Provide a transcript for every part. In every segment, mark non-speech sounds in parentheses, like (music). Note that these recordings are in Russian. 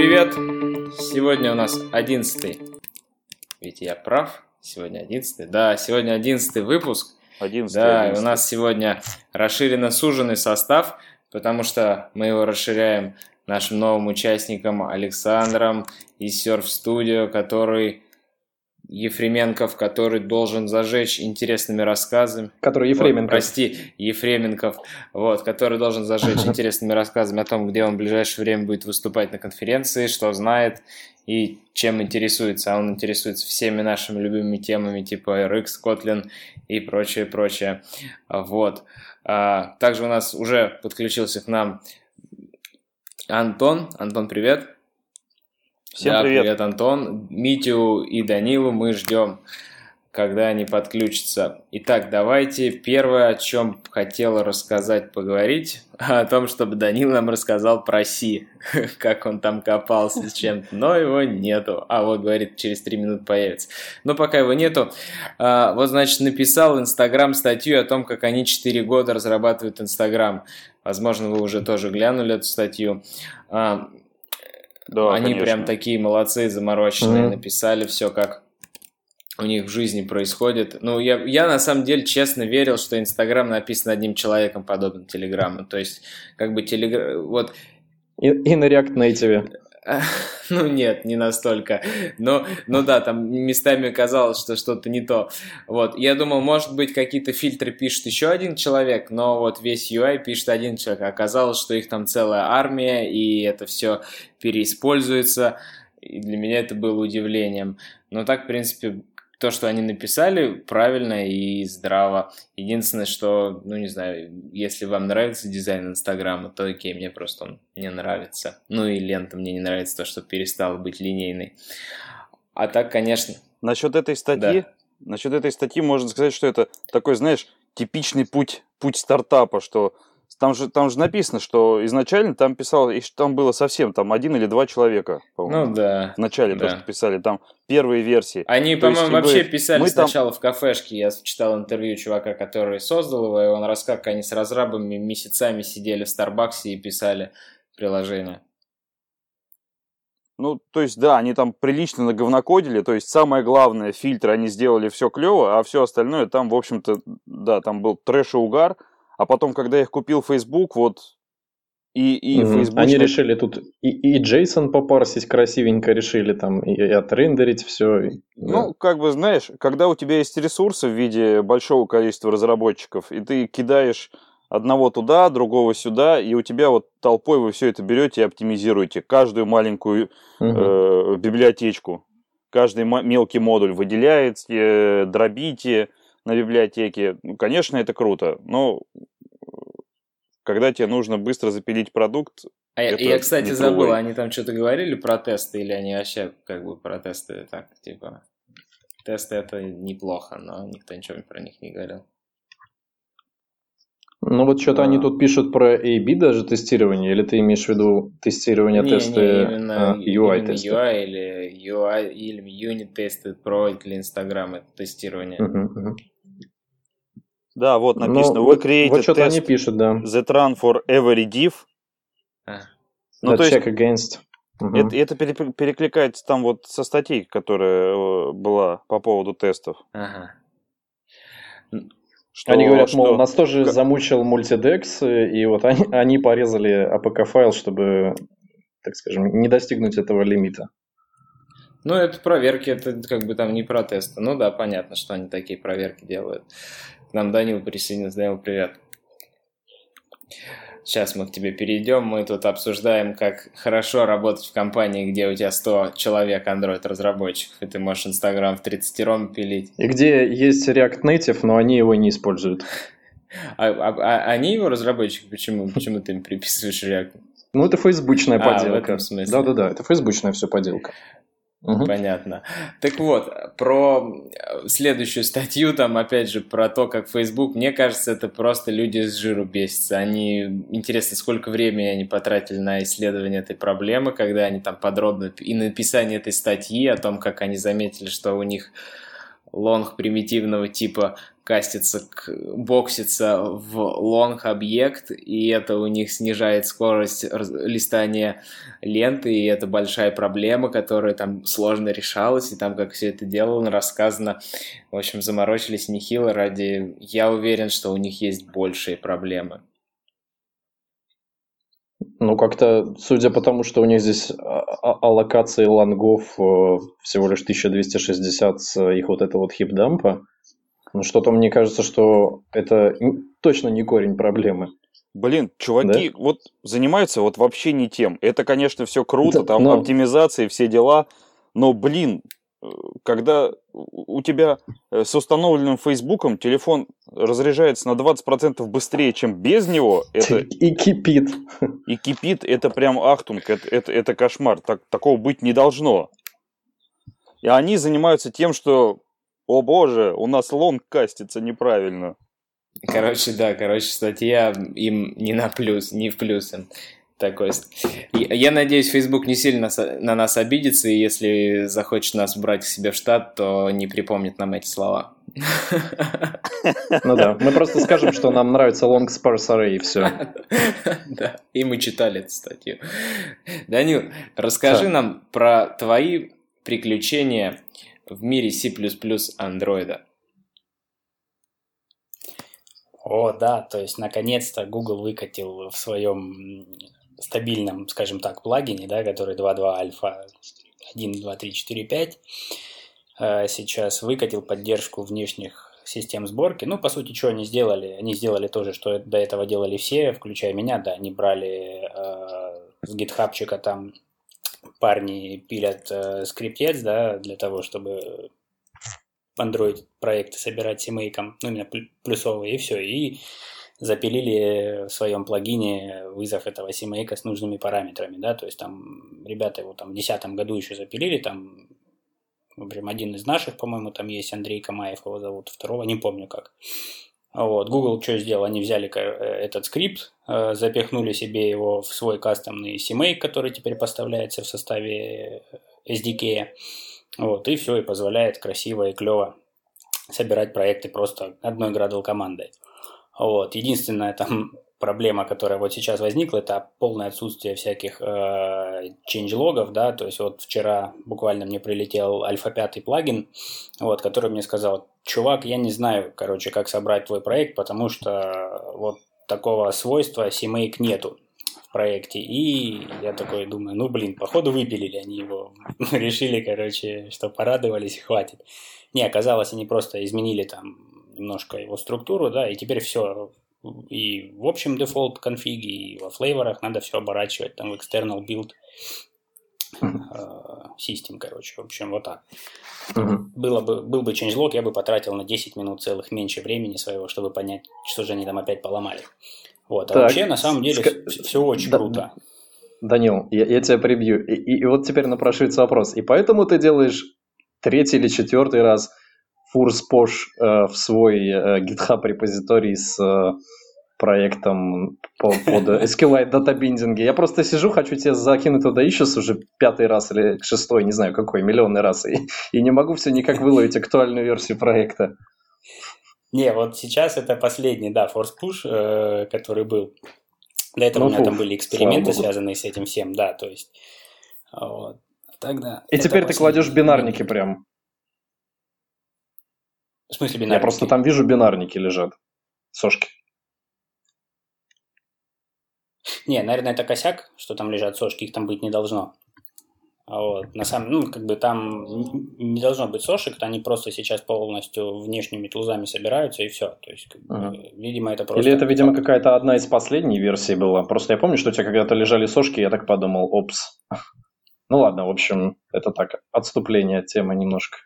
привет! Сегодня у нас 11 Ведь я прав, сегодня 11 Да, сегодня 11 выпуск. 11 Да, 11. у нас сегодня расширенно суженный состав, потому что мы его расширяем нашим новым участником Александром из Surf Studio, который Ефременков, который должен зажечь интересными рассказами. Который Вот, Ефременко. прости, Ефременков, вот, который должен зажечь (laughs) интересными рассказами о том, где он в ближайшее время будет выступать на конференции, что знает и чем интересуется. А он интересуется всеми нашими любимыми темами, типа RX, Kotlin и прочее, прочее. Вот. А, Также у нас уже подключился к нам Антон. Антон, привет. Всем Да, привет. привет, Антон. Митю и Данилу мы ждем, когда они подключатся. Итак, давайте первое, о чем хотел рассказать, поговорить, (laughs) о том, чтобы Данил нам рассказал про Си, (laughs) как он там копался с чем-то, но его нету. А вот, говорит, через три минуты появится. Но пока его нету, а, вот, значит, написал Инстаграм статью о том, как они 4 года разрабатывают Инстаграм. Возможно, вы уже тоже глянули эту статью. Да, они конечно. прям такие молодцы, замороченные, Мгм. написали все, как у них в жизни происходит. Ну, я, я на самом деле честно верил, что Инстаграм написан одним человеком, подобно Телеграмму. То есть, как бы Телеграм... Вот, И, и на React Native. (laughs) ну нет, не настолько. Но, ну да, там местами казалось, что что-то не то. Вот, я думал, может быть, какие-то фильтры пишет еще один человек, но вот весь UI пишет один человек. Оказалось, что их там целая армия, и это все переиспользуется. И для меня это было удивлением. Но так, в принципе, то, что они написали, правильно и здраво. Единственное, что, ну, не знаю, если вам нравится дизайн Инстаграма, то окей, мне просто он не нравится. Ну и лента мне не нравится, то, что перестала быть линейной. А так, конечно, Насчет этой статьи, насчет этой статьи можно сказать, что это такой, знаешь, типичный путь, путь стартапа, что там же, там же написано, что изначально там писал, и там было совсем там один или два человека, по-моему. ну да. в начале да. то, что писали, там первые версии. Они, по-моему, как бы, вообще писали мы там- сначала в кафешке. Я читал интервью чувака, который создал его, и он рассказал, как они с разрабами месяцами сидели в Старбаксе и писали приложение. Ну, то есть, да, они там прилично наговнокодили, то есть самое главное, фильтры, они сделали все клево, а все остальное там, в общем-то, да, там был трэш и угар, а потом, когда их купил Facebook, вот, и, и Мгм. Facebook... Они решили тут и, и JSON попарсить красивенько, решили там и, и отрендерить все. Ну, как бы, знаешь, когда у тебя есть ресурсы в виде большого количества разработчиков, и ты кидаешь одного туда, другого сюда, и у тебя вот толпой вы все это берете и оптимизируете. Каждую маленькую э, библиотечку, каждый мелкий модуль выделяете, дробите на библиотеке. Ну, конечно, это круто, но когда тебе нужно быстро запилить продукт, А я, Это я, кстати, забыл, другой. они там что-то говорили про тесты, или они вообще как бы про тесты так, типа... Тесты это неплохо, но никто ничего про них не говорил. Ну вот что-то Да. они тут пишут про A-B даже тестирование, или ты имеешь в виду тестирование Не, тесты не, именно, а, UI именно тесты? UI или UI или юнит тесты проводит для Инстаграма это тестирование. Мгм, мгм. Да, вот Ну, написано, вот, we created вот что-то они пишут, да. that run for every div. А. Ну, то есть, check against. Мгм. Это, это пере- перекликается там вот со статьей, которая э, была по поводу тестов. Ага. Что, Они говорят, мол, что- нас тоже как- замучил мультидекс, и вот они, (laughs) они порезали APK-файл, чтобы, так скажем, не достигнуть этого лимита. Ну, это проверки, это как бы там не про тесты. Ну да, понятно, что они такие проверки делают. К нам Данил присоединился. Данил, привет. Сейчас мы к тебе перейдем. Мы тут обсуждаем, как хорошо работать в компании, где у тебя 100 человек Android-разработчиков, и ты можешь Инстаграм в 30 ром пилить. И где есть React Native, но они его не используют. А, а- а они его разработчики? Почему, почему ты им приписываешь React? Ну, это фейсбучная А, в поделка. этом смысле. Да-да-да, это фейсбучная все поделка. Мгм. Понятно. Так вот, про э, следующую статью, там, опять же, про то, как Facebook, мне кажется, это просто люди с жиру бесятся. Они, интересно, сколько времени они потратили на исследование этой проблемы, когда они там подробно, и написание этой статьи о том, как они заметили, что у них long примитивного типа кастится, к, боксится в long объект, и это у них снижает скорость листания ленты, и это большая проблема, которая там сложно решалась, и там как все это делано, рассказано. В общем, заморочились нехило ради... Я уверен, что у них есть большие проблемы. Ну, как-то, судя по тому, что у них здесь а, а, аллокации лонгов э, всего лишь 1260 с их вот этого вот heap dump'а, ну, что-то мне кажется, что это точно не корень проблемы. Блин, чуваки, да? вот занимаются вот вообще не тем. Это, конечно, все круто, да, там но... оптимизация, все дела, но, блин, когда у тебя э, с установленным Фейсбуком телефон разряжается на 20% быстрее, чем без него, (laughs) это... И кипит. И кипит, это прям ахтунг, это, это, это кошмар. Так, такого быть не должно. И они занимаются тем, что, о боже, у нас лонг кастится неправильно. Короче, да, короче, статья им не на плюс, не в плюс такой. Я надеюсь, Facebook не сильно на нас обидится, и если захочет нас брать к себе в штат, то не припомнит нам эти слова. Ну да, мы просто скажем, что нам нравится long sparse array, и все. (laughs) Да, и мы читали эту статью. Данил, расскажи нам про твои приключения в мире C++ андроида. О, да, то есть наконец-то Google выкатил в своем стабильном, скажем так, плагине, да, который 2.2 альфа 1, 2, 3, 4, 5, сейчас выкатил поддержку внешних систем сборки. Ну, по сути, что они сделали? Они сделали то же, что до этого делали все, включая меня, да, они брали э, с гитхабчика там парни пилят э, скриптец, да, для того, чтобы Android проекты собирать семейком, ну, именно плюсовые, и все, и запилили в своем плагине вызов этого семейка с нужными параметрами, да, то есть там ребята его там в 2010 году еще запилили, там, общем, один из наших, по-моему, там есть Андрей Камаев его зовут, второго не помню как. Вот, Google что сделал? Они взяли э, этот скрипт, э, запихнули себе его в свой кастомный CMake, который теперь поставляется в составе SDK. Вот, и все, и позволяет красиво и клево собирать проекты просто одной Gradle командой. Вот. Единственная там (laughs) проблема, которая вот сейчас возникла, это полное отсутствие всяких э, changelogов, да, то есть вот вчера буквально мне прилетел альфа-5 плагин, вот, который мне сказал, чувак, я не знаю, короче, как собрать твой проект, потому что вот такого свойства CMake нету в проекте, и я такой думаю, ну, блин, походу выпилили они его, (laughs) решили, короче, что порадовались, хватит. Не, оказалось, они просто изменили там немножко его структуру, да, и теперь все и в общем дефолт конфиге, и во флейворах надо все оборачивать там в external build систем, э, короче, в общем, вот так. Uh-huh. Было бы, был бы changelog, я бы потратил на 10 минут целых меньше времени своего, чтобы понять, что же они там опять поломали. Вот, а так, вообще, на самом деле, ск... все, все очень да, круто. Данил, я, я тебя прибью. И, и, и вот теперь напрашивается вопрос. И поэтому ты делаешь третий или четвертый раз Фурс Пош э, в свой э, GitHub репозиторий с э, проектом по, под (laughs) SQLite датабиндинге. Я просто сижу, хочу тебе закинуть туда issues уже пятый раз или шестой, не знаю какой, миллионный раз, и, и не могу все никак выловить актуальную версию проекта. Не, вот сейчас это последний, да, Force Push, э, который был. До этого ну, у меня фу, там были эксперименты, связанные с этим всем, да, то есть. Вот. Тогда и теперь ты кладешь бинарники прям. В смысле бинарники? Я просто там вижу бинарники лежат. Сошки. Не, наверное, это косяк, что там лежат сошки, их там быть не должно. А вот. На самом ну, как бы там не должно быть сошек, они просто сейчас полностью внешними тулзами собираются и все. То есть, как бы, видимо, это просто... Или это, видимо, какая-то одна из последних версий была. Просто я помню, что у тебя когда-то лежали сошки, я так подумал, опс. (laughs) Ну ладно, в общем, это так, отступление от темы немножко.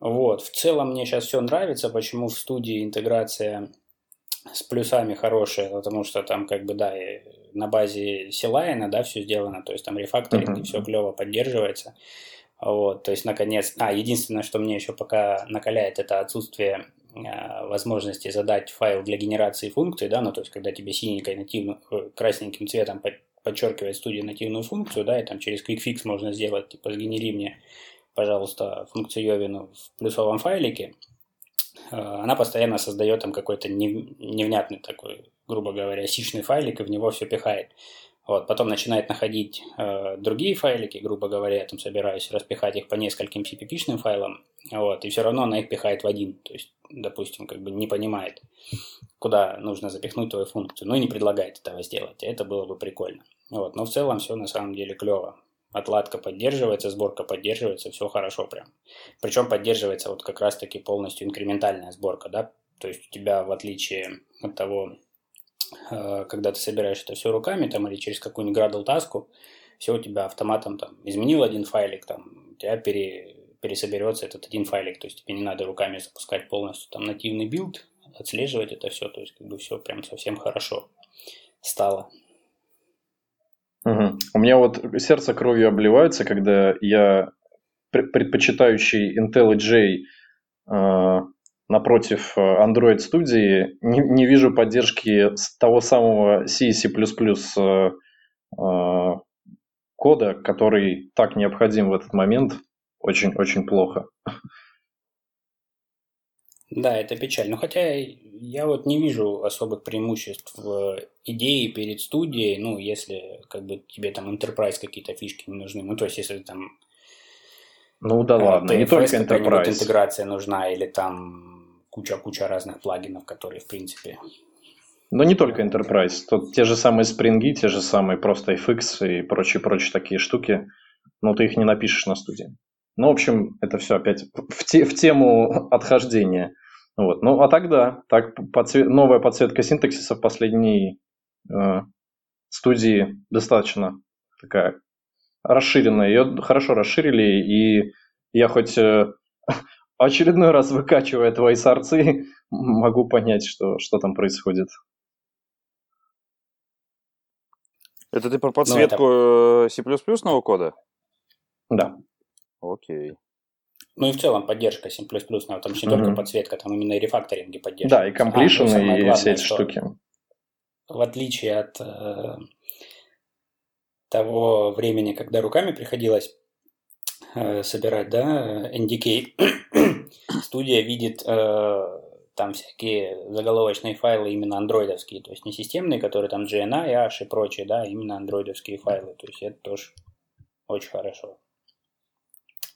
Вот. В целом мне сейчас все нравится, почему в студии интеграция с плюсами хорошая, потому что там как бы, да, на базе Силайна, да, все сделано, то есть там рефакторинг uh-huh. и все клево поддерживается. Вот, то есть, наконец, а, единственное, что мне еще пока накаляет, это отсутствие э, возможности задать файл для генерации функции, да, ну, то есть, когда тебе синенькой нативно, э, красненьким цветом подчеркивает студия нативную функцию, да, и там через QuickFix можно сделать, типа, сгенери мне пожалуйста, функцию Йовину в плюсовом файлике, э, она постоянно создает там какой-то невнятный такой, грубо говоря, сичный файлик и в него все пихает. Вот, потом начинает находить э, другие файлики, грубо говоря, я там собираюсь распихать их по нескольким CPP-шным файлам, вот, и все равно она их пихает в один. То есть, допустим, как бы не понимает, куда нужно запихнуть твою функцию, ну и не предлагает этого сделать. Это было бы прикольно. Вот, но в целом все на самом деле клево. Отладка поддерживается, сборка поддерживается, все хорошо прям. Причем поддерживается вот как раз-таки полностью инкрементальная сборка, да, то есть у тебя в отличие от того, Э, когда ты собираешь это все руками там, или через какую-нибудь Gradle таску, все у тебя автоматом там изменил один файлик, там, у тебя пере, пересоберется этот один файлик, то есть тебе не надо руками запускать полностью там нативный билд, отслеживать это все, то есть как бы все прям совсем хорошо стало. Угу. У меня вот сердце кровью обливается, когда я предпочитающий IntelliJ э, напротив э, Android студии не, не вижу поддержки того самого C++ э, э, кода, который так необходим в этот момент. Очень-очень плохо. Да, это печально. хотя я вот не вижу особых преимуществ в идее перед студией, ну, если как бы тебе там enterprise какие-то фишки не нужны. Ну, то есть, если там ну да ладно, не только Enterprise. интеграция нужна, или там куча-куча разных плагинов, которые, в принципе... Но не только Enterprise. Тут те же самые спринги, те же самые просто FX и прочие-прочие такие штуки. Но ты их не напишешь на студии. Ну, в общем, это все опять в, те, в тему отхождения. Вот. Ну, а тогда так подсвет, новая подсветка синтаксиса в последней э, студии достаточно такая расширенная. Ее хорошо расширили, и я хоть э, (laughs) очередной раз выкачивая твои сорцы, (laughs) могу понять, что, что там происходит. Это ты про подсветку ну, это... C++ кода? Да. Окей. Ну и в целом поддержка C++, там же не только подсветка, там именно и рефакторинги поддержка. Да, и completion, а, ну, и главное, все эти штуки. В отличие от э, того времени, когда руками приходилось Э, собирать, да, NDK, (coughs) студия видит э, там всякие заголовочные файлы именно андроидовские, то есть не системные, которые там GNI, Ash и прочие, да, именно андроидовские файлы, то есть это тоже очень хорошо.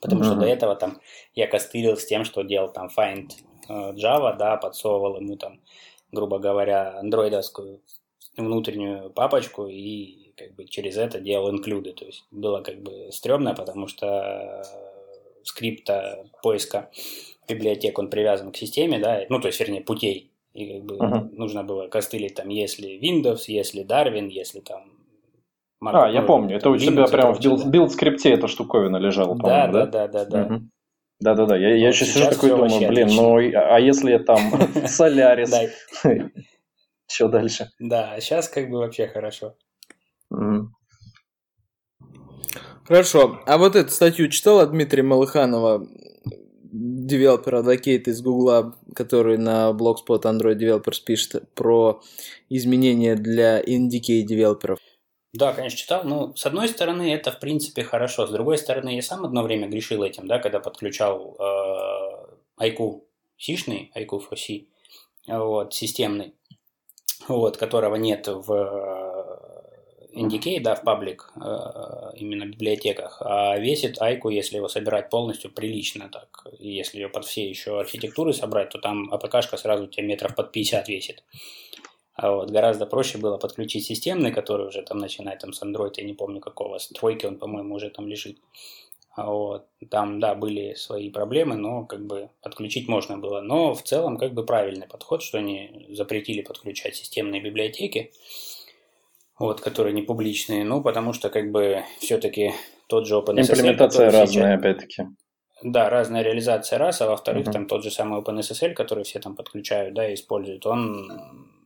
Потому mm-hmm. что до этого там я костылил с тем, что делал там find э, Java, да, подсовывал ему там, грубо говоря, андроидовскую внутреннюю папочку и как бы через это делал инклюды. То есть было как бы стрёмно, потому что скрипта поиска библиотек, он привязан к системе, да, ну, то есть, вернее, путей. И как бы uh-huh. нужно было костылить там, если Windows, если Darwin, если там Mac, а, я помню, это у тебя прямо в билд, билд-скрипте эта штуковина лежала, да, да, да, да, да. Угу. Да-да-да, я, я еще сижу такой думаю, блин, отлично. ну а если я там (laughs) Солярис, (laughs) что дальше? Да, сейчас как бы вообще хорошо. Хорошо. А вот эту статью читал от Дмитрия Малыханова, девелопер Advocate из Гугла, который на Blogspot Android Developers пишет про изменения для NDK девелоперов? Да, конечно, читал. Ну, с одной стороны, это, в принципе, хорошо. С другой стороны, я сам одно время грешил этим, да, когда подключал э, IQ сишный, IQ for C, вот, системный, вот, которого нет в NDK, да, в паблик, э, именно библиотеках, а весит айку, если его собирать полностью, прилично так. Если ее под все еще архитектуры собрать, то там АПКшка сразу тебе метров под 50 весит. А вот гораздо проще было подключить системный, который уже там начинает там с Android, я не помню какого, с тройки он, по-моему, уже там лежит. А вот. Там, да, были свои проблемы, но как бы подключить можно было. Но в целом как бы правильный подход, что они запретили подключать системные библиотеки вот, которые не публичные, ну, потому что, как бы, все-таки тот же OpenSSL... Имплементация разная, сейчас... опять-таки. Да, разная реализация раз, а во-вторых, uh-huh. там тот же самый OpenSSL, который все там подключают, да, и используют, он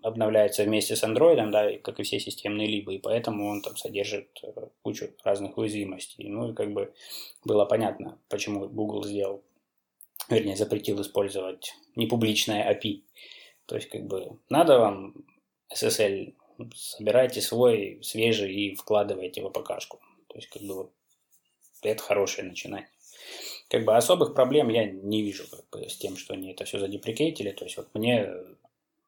обновляется вместе с Android, да, как и все системные либо, и поэтому он там содержит э, кучу разных уязвимостей. Ну, и как бы было понятно, почему Google сделал, вернее, запретил использовать непубличное API. То есть, как бы, надо вам SSL собирайте свой свежий и вкладывайте в АПКшку. То есть, как бы вот это хорошее начинание. Как бы особых проблем я не вижу как бы, с тем, что они это все задеприкейтили. То есть вот мне,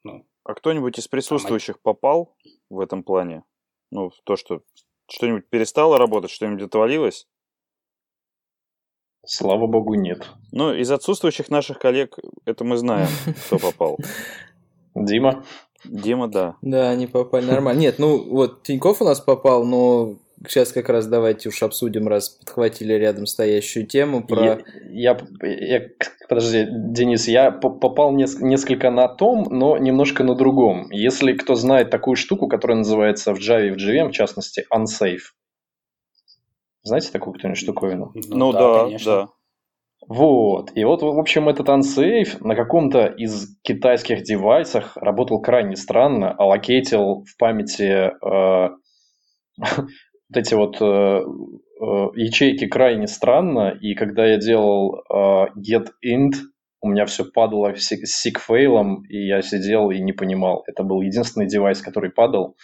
ну, А кто-нибудь из присутствующих попал в этом плане? Ну, в то, что что-нибудь перестало работать, что-нибудь отвалилось? Слава богу, нет. Ну, из отсутствующих наших коллег это мы знаем, (laughs) кто попал. Дима? Дима, да. Да, они попали нормально. Нет, ну вот Тиньков у нас попал, но сейчас как раз давайте уж обсудим, раз подхватили рядом стоящую тему про... Я, я, я- подожди, Денис, я по- попал нес- несколько на том, но немножко на другом. Если кто знает такую штуку, которая называется в Java и в JVM, в частности, unsafe. Знаете такую кто-нибудь штуковину? Ну, да, конечно. да. Вот. И вот, в общем, этот unsafe на каком-то из китайских девайсах работал крайне странно, аллокейтил в памяти э, (laughs) вот эти вот э, э, ячейки крайне странно, и когда я делал э, get int, у меня все падало с сикфейлом, и я сидел и не понимал. Это был единственный девайс, который падал.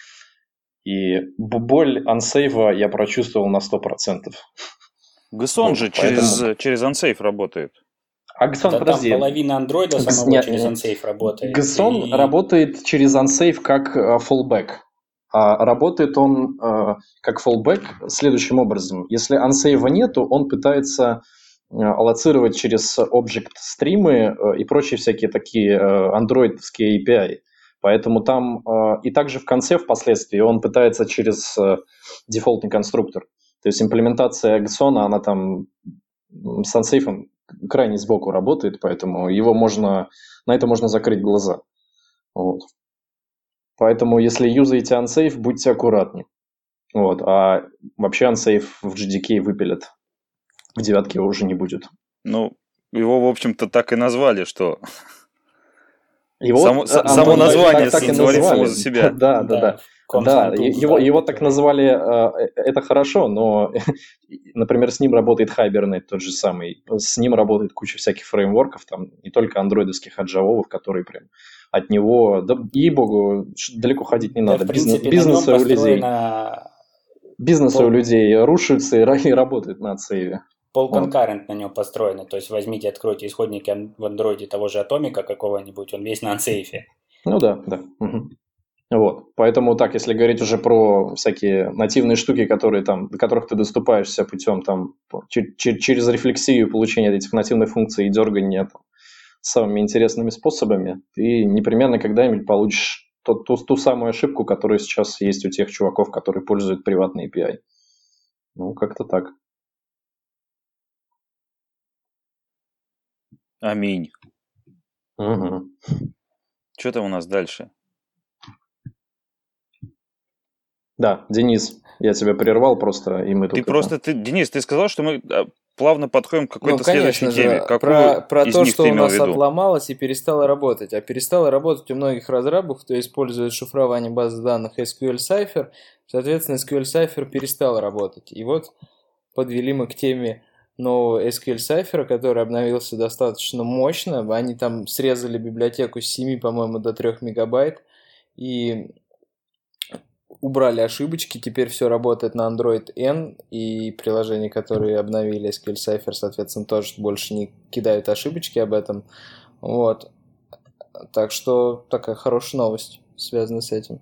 И боль ансейва я прочувствовал на 100%. Гсон Вот, же поэтому- через, через Unsafe работает. А Гсон, Да там подожди. половина андроида самого нет, через нет. Unsafe работает. Гсон И- работает через Unsafe как э, fallback. А работает он э, как fallback следующим образом. Если Unsafe нету, он пытается э, аллоцировать через object стримы э, и прочие всякие такие э, андроидовские API. Поэтому там и также в конце впоследствии он пытается через дефолтный конструктор. То есть имплементация Гсона, она там с Unsafe крайне сбоку работает, поэтому его можно, на это можно закрыть глаза. Вот. Поэтому, если юзаете Unsafe, будьте аккуратны. Вот. А вообще Unsafe в GDK выпилят. В девятке его уже не будет. Ну, его, в общем-то, так и назвали, что Его, Само- с- Антон, само так- название так и говорит само за себя. (laughs) Да, да, да. Да, его, да, его так назвали, э, это хорошо, но, (laughs) например, с ним работает Hibernate тот же самый. С ним работает куча всяких фреймворков, там не только андроидовских, а джавовых, которые прям от него, да, ей-богу, далеко ходить не Да, надо. в Бизнес, принципе, бизнесы у людей, бизнесы у людей рушатся и, и работают на отсейве. пол конкурент на нем построено. То есть возьмите, откройте исходники в андроиде того же Атомика какого-нибудь, он весь на ансейфе. Ну да, да. Вот. Поэтому так, если говорить уже про всякие нативные штуки, которые там, до которых ты доступаешься путем там через рефлексию получения этих нативных функций и дергания там, самыми интересными способами, ты непременно когда-нибудь получишь ту, ту, ту самую ошибку, которая сейчас есть у тех чуваков, которые пользуют приватный API. Ну, как-то так. аминь. Мгм. Что там у нас дальше? Да, Денис, я тебя прервал просто, и мы тут... Ты просто, ты, Денис, ты сказал, что мы а, плавно подходим к какой-то Ну, следующей теме. же, Какую про, про из то, них что ты у нас отломалось и перестало работать. А перестало работать у многих разрабов, кто использует шифрование баз данных SQL Cipher. Соответственно, SQL Cipher перестал работать. И вот подвели мы к теме нового SQL Cipher, который обновился достаточно мощно. Они там срезали библиотеку с 7, по-моему, до 3 мегабайт. И убрали ошибочки, теперь все работает на Android N, и приложения, которые обновили SQL Cipher, соответственно, тоже больше не кидают ошибочки об этом. Вот. Так что такая хорошая новость связана с этим.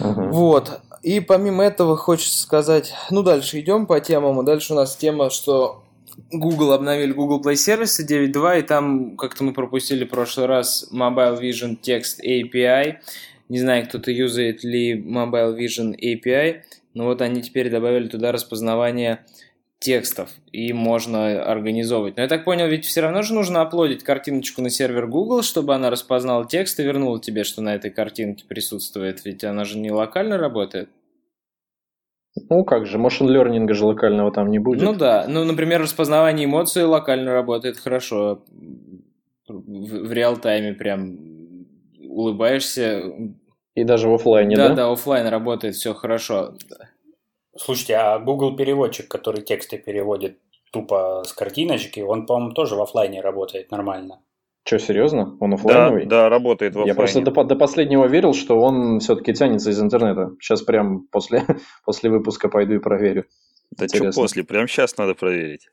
Мгм. Вот. И помимо этого хочется сказать, ну дальше идем по темам. И дальше у нас тема, что Google обновили Google Play сервисы 9.2, и там как-то мы пропустили в прошлый раз Mobile Vision Text API. Не знаю, кто-то юзает ли Mobile Vision API, но вот они теперь добавили туда распознавание текстов, и можно организовывать. Но я так понял, ведь все равно же нужно аплоадить картиночку на сервер Google, чтобы она распознала текст и вернула тебе, что на этой картинке присутствует, ведь она же не локально работает. Ну как же, machine learning же локального там не будет. Ну да, ну, например, распознавание эмоций локально работает хорошо. В, в реал-тайме прям улыбаешься. И даже в оффлайне, да, да? да, оффлайн работает, все хорошо. Слушайте, а Google переводчик, который тексты переводит тупо с картиночки, он, по-моему, тоже в оффлайне работает нормально. Че, серьезно? Он Да, оффлайновый? да, работает в Я просто до, до последнего верил, что он все-таки тянется из интернета. Сейчас прям после, (laughs) после выпуска пойду и проверю. Да что после? Прям сейчас надо проверить.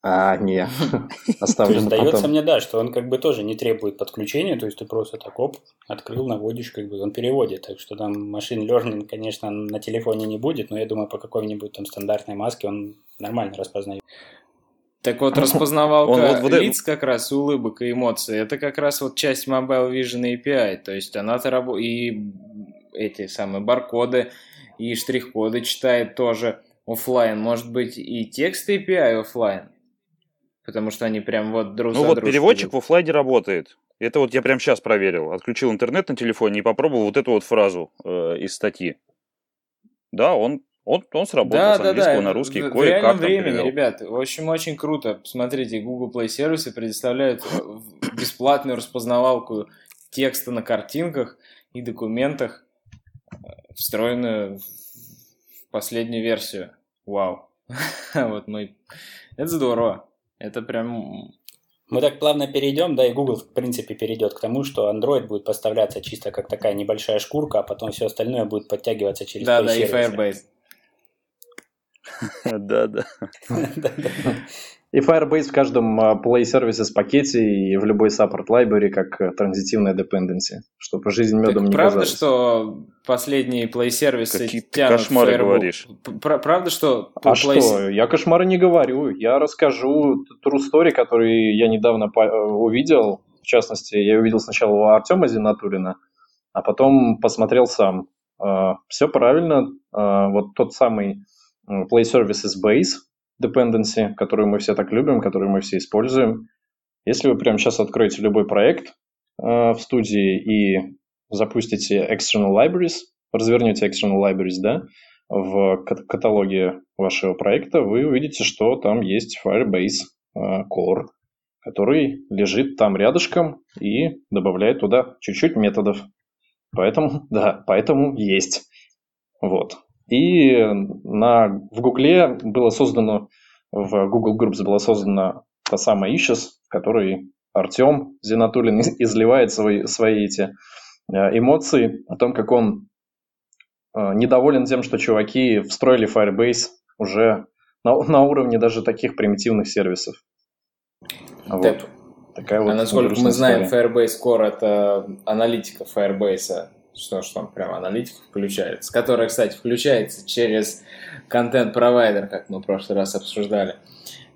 А, не, (laughs) оставлю Сдается потом. мне, да, что он как бы тоже не требует подключения, то есть ты просто так, оп, открыл, наводишь, как бы он переводит. Так что там машин learning, конечно, на телефоне не будет, но я думаю, по какой-нибудь там стандартной маске он нормально распознает. Так вот, распознавалка Он вот- вот лиц как раз, улыбок и эмоций, это как раз вот часть Mobile Vision API, то есть она-то работает, и эти самые баркоды, и штрих-коды читает тоже оффлайн, может быть и Text API оффлайн, потому что они прям вот друг Ну за вот дружкой переводчик в оффлайне работает. Это вот я прям сейчас проверил. Отключил интернет на телефоне и попробовал вот эту вот фразу э, из статьи. Да, он, он, он сработал Да, с да, да. английского на русский. Кое-как реальном там времени, перевел. ребят, в общем, очень круто. Смотрите, Google Play сервисы предоставляют э, бесплатную распознавалку текста на картинках и документах, э, встроенную в последнюю версию. Вау. (laughs) Вот мы... Это здорово. Это прям... Мы так плавно перейдем, да, и Google, в принципе, перейдет к тому, что Android будет поставляться чисто как такая небольшая шкурка, а потом все остальное будет подтягиваться через Да, да, и. Firebase. (laughs) Да, да. И Firebase в каждом а, Play Services пакете и в любой support library как э, транзитивная dependency, чтобы жизнь медом Так не правда, казалась. что последние Play-сервисы Какие ты тянут кошмары Firebase? говоришь. Правда, что А Play- что? Я кошмары не говорю. Я расскажу true story, который я недавно э, увидел. В частности, я увидел сначала у Артема Зинатулина, а потом посмотрел сам. Все правильно. А, Вот тот самый Play Services Base Dependency, которую мы все так любим, которую мы все используем. Если вы прямо сейчас откроете любой проект э, в студии и запустите External Libraries, развернете External Libraries, да, в кат- каталоге вашего проекта, вы увидите, что там есть Firebase э, Core, который лежит там рядышком и добавляет туда чуть-чуть методов. Поэтому, (laughs) да, поэтому есть. Вот. И на, в Гугле было создано, в Google Groups была создана та самая Issues, в которой Артем Зинатулин из- изливает свои, свои эти э, эмоции о том, как он э, недоволен тем, что чуваки встроили Firebase уже на, на уровне даже таких примитивных сервисов. Вот. Так, Такая вот а насколько мы знаем, история. Firebase Core это аналитика Firebase, что ж там прям аналитика включается, которая, кстати, включается через контент-провайдер, как мы в прошлый раз обсуждали,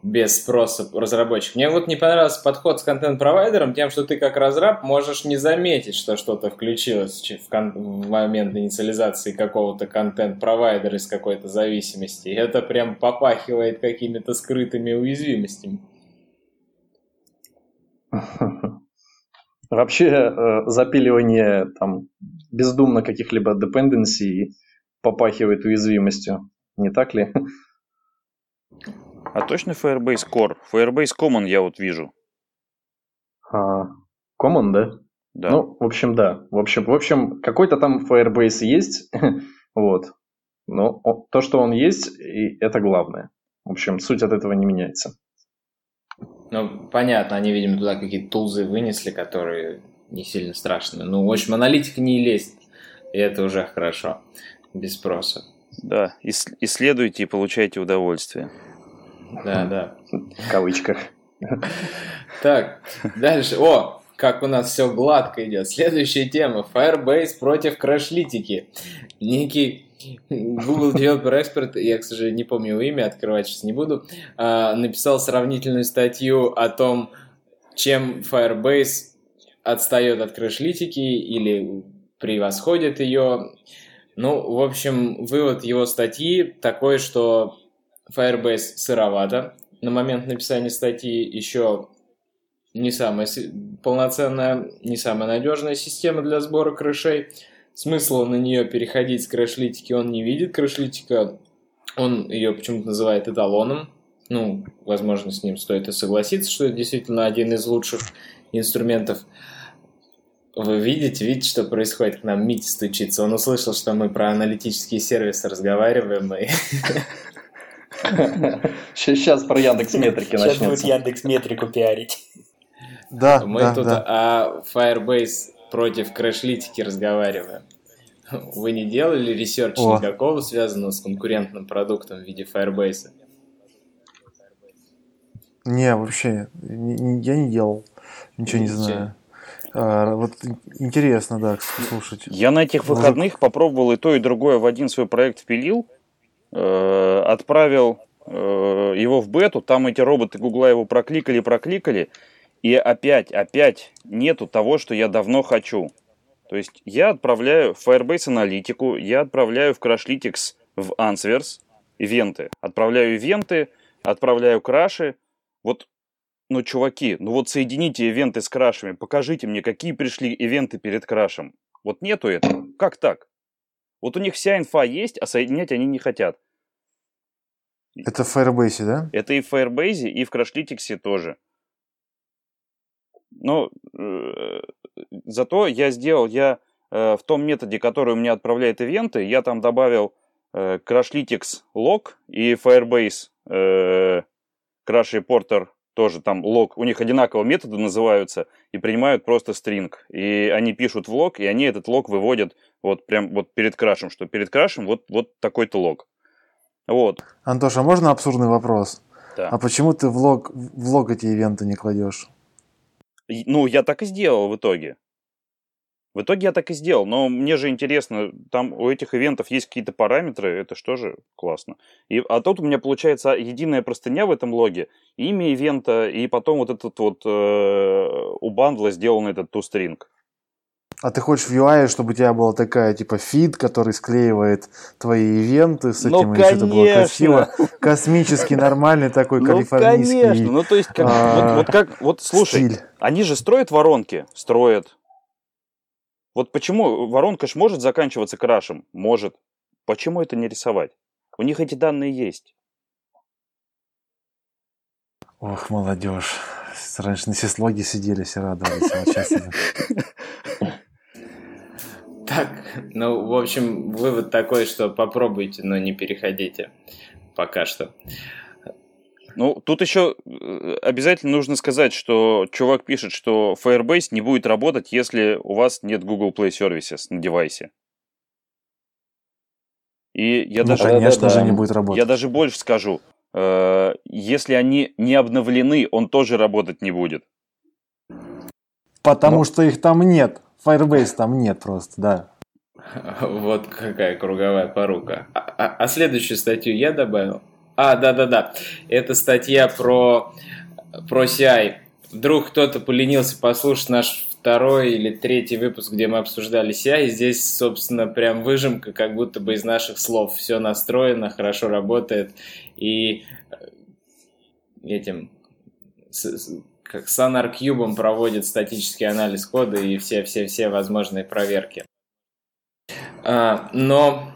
без спроса разработчик. Мне вот не понравился подход с контент-провайдером тем, что ты как разраб можешь не заметить, что что-то включилось в, кон- в момент инициализации какого-то контент-провайдера из какой-то зависимости. Это прям попахивает какими-то скрытыми уязвимостями. (laughs) Вообще э, запиливание там бездумно каких-либо dependency попахивает уязвимостью. Не так ли? А точно Firebase Core? Firebase Common я вот вижу. А, Common, да? Да. Ну, в общем, да. В общем, в общем какой-то там Firebase есть. (laughs) вот. Но то, что он есть, и это главное. В общем, суть от этого не меняется. Ну, понятно, они, видимо, туда какие-то тулзы вынесли, которые не сильно страшные. Ну, в общем, аналитика не лезет. И это уже хорошо. Без спроса. Да, ис- исследуйте и получайте удовольствие. Да, да. В кавычках. Так, дальше. О, как у нас все гладко идет. Следующая тема. Firebase против крэшлитики. Некий Google Developer Expert, я, к сожалению, не помню его имя, открывать сейчас не буду, а, написал сравнительную статью о том, чем Firebase отстает от крэшлитики или превосходит ее. Ну, в общем, вывод его статьи такой, что Firebase сыровато на момент написания статьи, еще не самая полноценная, не самая надежная система для сбора крышей. Смысла на нее переходить с крэшлитики он не видит. Крэшлитика, он ее почему-то называет эталоном. Ну, возможно, с ним стоит и согласиться, что это действительно один из лучших инструментов. Вы видите, видите, что происходит? К нам Митя стучится. Он услышал, что мы про аналитические сервисы разговариваем. И... Сейчас про Яндекс Метрики Сейчас будет начнется. Яндекс Метрику пиарить. Да, Мы да, тут да. о Firebase против крэшлитики разговариваем. (laughs) Вы не делали research О. никакого, связанного с конкурентным продуктом в виде Firebase? Не, вообще, не- не- я не делал, ничего не знаю. А, вот ин- интересно, да, слушать. Я на этих Может- выходных попробовал и то, и другое в один свой проект впилил, э, отправил э, его в бету, там эти роботы Гугла его прокликали, прокликали, и опять, опять нету того, что я давно хочу. То есть я отправляю в Firebase аналитику, я отправляю в Crashlytics в Answers ивенты. Отправляю ивенты, отправляю краши. Вот, ну, чуваки, ну вот соедините ивенты с крашами, покажите мне, какие пришли ивенты перед крашем. Вот нету этого. Как так? Вот у них вся инфа есть, а соединять они не хотят. Это в Firebase, да? Это и в Firebase, и в Crashlytics тоже. Но э, зато я сделал, я э, в том методе, который у меня отправляет ивенты, я там добавил э, Crashlytics лог и Firebase э, Crash Reporter тоже там лог. У них одинаково методы называются и принимают просто стринг. И они пишут в лог, и они этот лог выводят вот прям вот перед крашем, что перед крашем вот, вот такой-то лог. Вот. Антоша, можно абсурдный вопрос? Да. А почему ты в лог, в лог эти ивенты не кладешь? Ну, я так и сделал в итоге. В итоге я так и сделал, но мне же интересно, там у этих ивентов есть какие-то параметры, это что же классно. И, а тут у меня получается единая простыня в этом логе, имя ивента, и потом вот этот вот э, у бандла сделан этот toString. А ты хочешь в UI, чтобы у тебя была такая, типа, фид, который склеивает твои ивенты с Ну, этим, и все это было красиво, космический, нормальный такой Ну, калифорнийский конечно, ну то есть, как, а, вот, вот как, вот слушай, стиль. Они же строят воронки? Строят. Вот почему воронка ж может заканчиваться крашем? Может. Почему это не рисовать? У них эти данные есть. Ох, молодежь. Раньше на сислоге сидели, все радовались. а вот сейчас (laughs) Так, ну, в общем, вывод такой, что попробуйте, но не переходите. Пока что. Ну, тут еще э, обязательно нужно сказать, что чувак пишет, что Firebase не будет работать, если у вас нет Google Play Services на девайсе. И я Ну, даже... конечно да-да-да. же, не будет работать. Я даже больше скажу. э, если они не обновлены, он тоже работать не будет. Потому Ну. что их там нет. Firebase там нет просто, да. (laughs) Вот какая круговая порука. А, а- а следующую статью я добавил? А, да-да-да. Это статья про, про CI. Вдруг кто-то поленился послушать наш второй или третий выпуск, где мы обсуждали CI. И здесь, собственно, прям выжимка, как будто бы из наших слов. Все настроено, хорошо работает. И э, этим с- с- как SonarCube проводит статический анализ кода и все-все-все возможные проверки. А, но,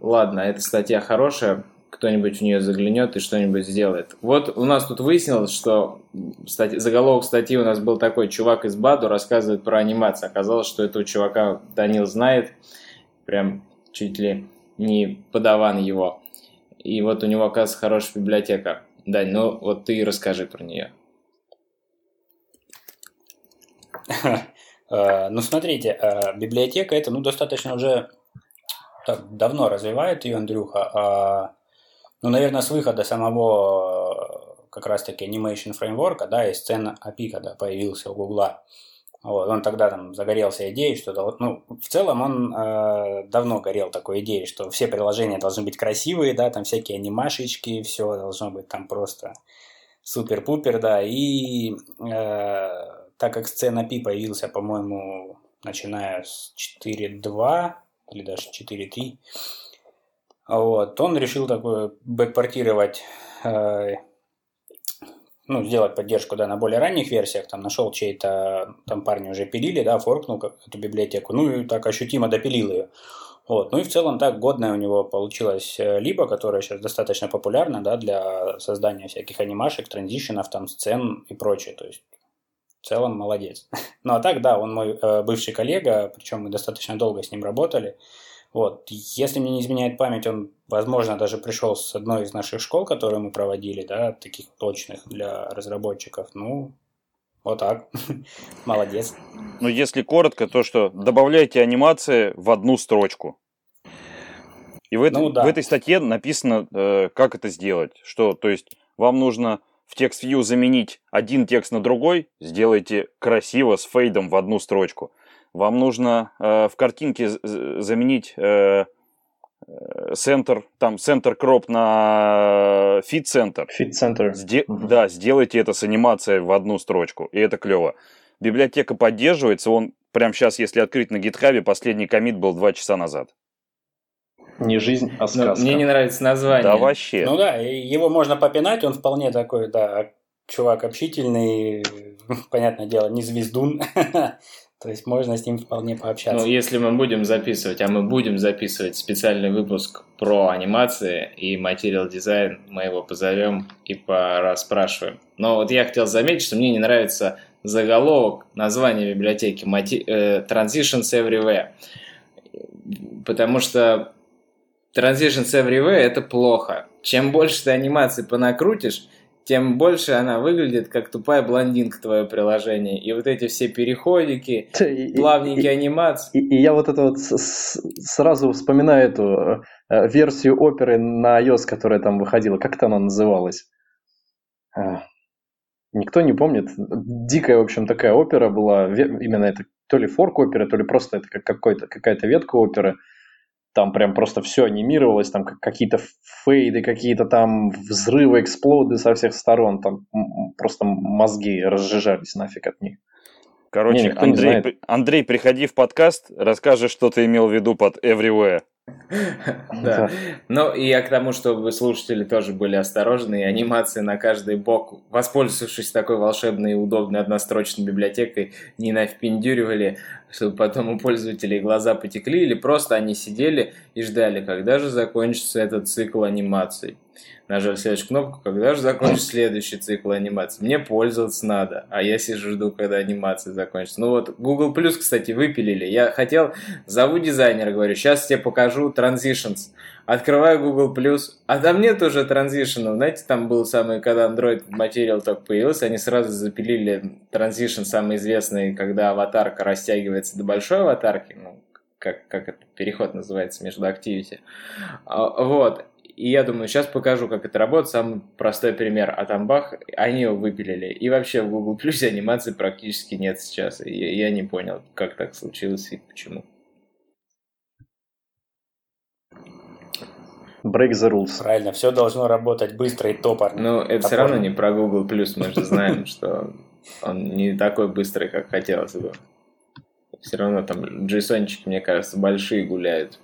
ладно, эта статья хорошая, кто-нибудь в нее заглянет и что-нибудь сделает. Вот у нас тут выяснилось, что стать- заголовок статьи у нас был такой, чувак из Баду рассказывает про анимацию. Оказалось, что этого чувака Данил знает, прям чуть ли не подаван его. И вот у него, оказывается, хорошая библиотека. Дань, ну вот ты расскажи про нее. Э, Ну, смотрите, э, библиотека это, ну, достаточно уже так давно развивает ее Андрюха. А, Ну, наверное, с выхода самого э, как раз-таки Animation Framework, да, и сцена API, когда появился у Гугла. Вот, он тогда там загорелся идеей, что вот, ну, в целом он э, давно горел такой идеей, что все приложения должны быть красивые, да, там всякие анимашечки, все должно быть там просто супер-пупер, да, и э, так как сцена API появился, по-моему, начиная с 4.2 или даже 4.3, вот, он решил такое бэкпортировать, э, ну, сделать поддержку, да, на более ранних версиях, там, нашел чей-то, там парни уже пилили, да, форкнул эту библиотеку, ну, и так ощутимо допилил ее. Вот. Ну и в целом так годная у него получилась э, либо, которая сейчас достаточно популярна, да, для создания всяких анимашек, транзишенов, там, сцен и прочее. То есть в целом молодец. (laughs) Ну а так, да, он мой э, бывший коллега, причем мы достаточно долго с ним работали. Вот. Если мне не изменяет память, он, возможно, даже пришел с одной из наших школ, которые мы проводили, да, таких точных для разработчиков. Ну, Вот так. (laughs) Молодец. Ну, если коротко, то что добавляйте анимации в одну строчку. И в, это, Ну да. в этой статье написано, э, как это сделать. Что, то есть, вам нужно в текст view заменить один текст на другой, сделайте красиво с фейдом в одну строчку. Вам нужно э, в картинке заменить э, э, центр, там, центр кроп на fit центр. Fit Center. Сде- Мгм. Да, сделайте это с анимацией в одну строчку, и это клево. Библиотека поддерживается, он прямо сейчас, если открыть на гитхабе, последний комит был два часа назад. Не жизнь, а Но сказка. мне не нравится название. Да вообще. Ну да, его можно попинать, он вполне такой, да, чувак общительный, (laughs) понятное дело, не звездун. (laughs) То есть можно с ним вполне Ну, пообщаться. если мы будем записывать, а мы будем записывать специальный выпуск про анимации и материал дизайн, мы его позовем и пораспрашиваем. Но вот я хотел заметить, что мне не нравится заголовок названия библиотеки э, Transitions Everywhere. Потому что Transitions Everywhere это плохо. Чем больше ты анимации понакрутишь, тем больше она выглядит как тупая блондинка твое приложение. И вот эти все переходики, (laughs) И- плавненькие и- анимации. И, и я вот это вот с- с- сразу вспоминаю эту э, версию оперы на iOS, которая там выходила. Как это она называлась? А, Никто не помнит. Дикая, в общем, такая опера была. Именно это то ли форк оперы, то ли просто это как какой-то, какая-то ветка оперы. Там прям просто все анимировалось, там как- какие-то фейды, какие-то там взрывы, эксплоды со всех сторон. Там просто мозги разжижались нафиг от них. Короче, Не, никто не Андрей, знает. Андрей, приходи в подкаст, расскажешь, что ты имел в виду под everywhere. Да. Ну и я к тому, чтобы слушатели тоже были осторожны, и анимации на каждый бок, воспользовавшись такой волшебной и удобной однострочной библиотекой, не навпендюривали, чтобы потом у пользователей глаза потекли, или просто они сидели и ждали, когда же закончится этот цикл анимаций. Нажали следующую кнопку, когда же закончится следующий цикл анимации. Мне пользоваться надо, а я сижу жду, когда анимация закончится. Ну вот, Google Plus, кстати, выпилили. Я хотел, зову дизайнера, говорю, сейчас тебе покажу Transitions. Открываю Google Plus, а там нет уже транзишенов. Знаете, там был самый, когда Android Material только появился, они сразу запилили Transition, самый известный, когда аватарка растягивается до большой аватарки, ну, как, как это переход называется между Activity. А, Вот. И я думаю, сейчас покажу, как это работает. Самый простой пример. А там бах, они его выпилили. И вообще в Google Plus анимации практически нет сейчас. И я, не понял, как так случилось и почему. Break the rules. Правильно, все должно работать быстро и топорно. Но это все Топорно. равно не про Google Plus. Мы же знаем, (laughs) что он не такой быстрый, как хотелось бы. Все равно там JSON-чики, мне кажется, большие гуляют.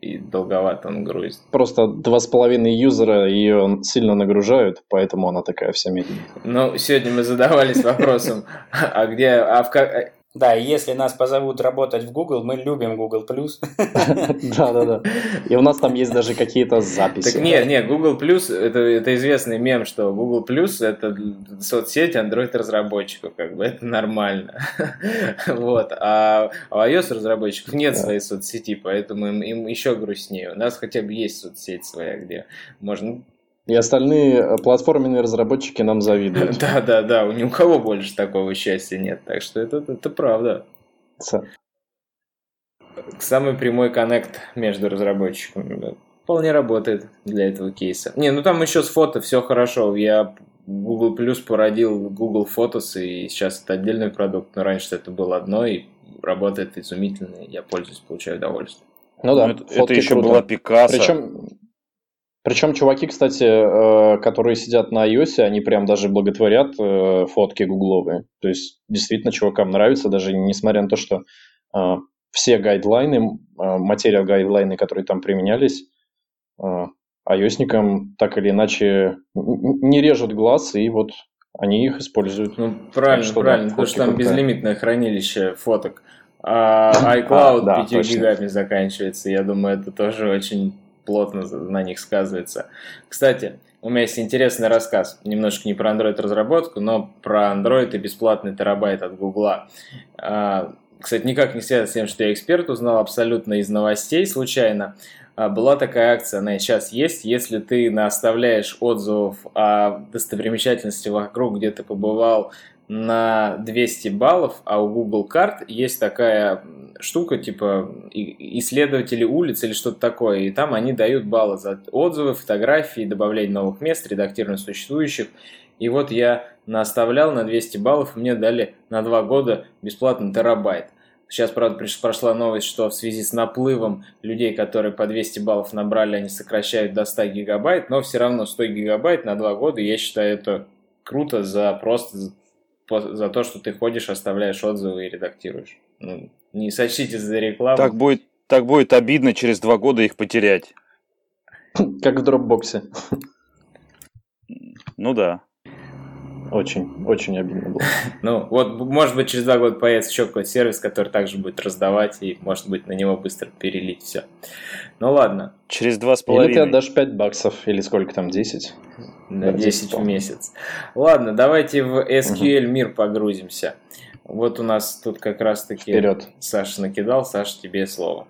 И долговато он грузит. Просто два с половиной юзера ее сильно нагружают, поэтому она такая вся медленная. Ну, сегодня мы задавались вопросом, (laughs) а где, а в как... Да, и если нас позовут работать в Google, мы любим Google+. Да-да-да. (laughs) И у нас там есть даже какие-то записи. Так нет, нет, Google Plus это, это известный мем, что Google Plus это соцсеть Android разработчиков, как бы (laughs) это нормально. (laughs) Вот. А у iOS разработчиков нет своей соцсети, поэтому им, им еще грустнее. У нас хотя бы есть соцсеть своя, где можно. И остальные э, платформенные разработчики нам завидуют. (laughs) Да, да, да, у ни у кого больше такого счастья нет. Так что это, это правда. Самый прямой коннект между разработчиками. Вполне работает для этого кейса. Не, ну там еще с фото все хорошо. Я Google Plus породил Google Photos, и сейчас это отдельный продукт, но раньше это было одно, и работает изумительно, и я пользуюсь, получаю удовольствие. Ну да, Ну, это, это еще круто. была Пикассо. Причем, причем чуваки, кстати, э, которые сидят на iOS, они прям даже благотворят э, фотки гугловые. То есть действительно чувакам нравится, даже несмотря на то, что э, все гайдлайны, материал гайдлайны, которые там применялись, iOSникам так или иначе не режут глаз, и вот они их используют. Ну, правильно, что да, правильно, потому что там безлимитное хранилище фоток. А (clears throat) iCloud А, да, 5 точно. гигами заканчивается. Я думаю, это тоже очень плотно на них сказывается. Кстати, у меня есть интересный рассказ. Немножко не про Android разработку, но про Android и бесплатный терабайт от Гугла. А, Кстати, никак не связано с тем, что я эксперт, узнал абсолютно из новостей случайно. А, Была такая акция, она и сейчас есть. Если ты наставляешь отзывов о достопримечательности вокруг, где ты побывал, на 200 баллов, а у Google карт есть такая штука, типа исследователи улиц или что-то такое, и там они дают баллы за отзывы, фотографии, добавление новых мест, редактирование существующих. И вот я наставлял на 200 баллов, мне дали на 2 года бесплатно терабайт. Сейчас, правда, прошла новость, что в связи с наплывом людей, которые по 200 баллов набрали, они сокращают до 100 гигабайт, но все равно 100 гигабайт на 2 года, я считаю, это круто за просто за то, что ты ходишь, оставляешь отзывы и редактируешь. Ну, не сочтите за рекламу. Так будет, так будет обидно через два года их потерять. Как в дропбоксе. Ну да. Очень, очень обидно было. (laughs) Ну, вот, может быть, через два года появится еще какой-то сервис, который также будет раздавать, и, может быть, на него быстро перелить все. Ну, ладно. Через два с половиной. Или ты отдашь 5 баксов, или сколько там, 10? На 10 в месяц. Ладно, давайте в SQL мир погрузимся. Вот у нас тут как раз-таки Вперед. Саша накидал. Саша, тебе слово.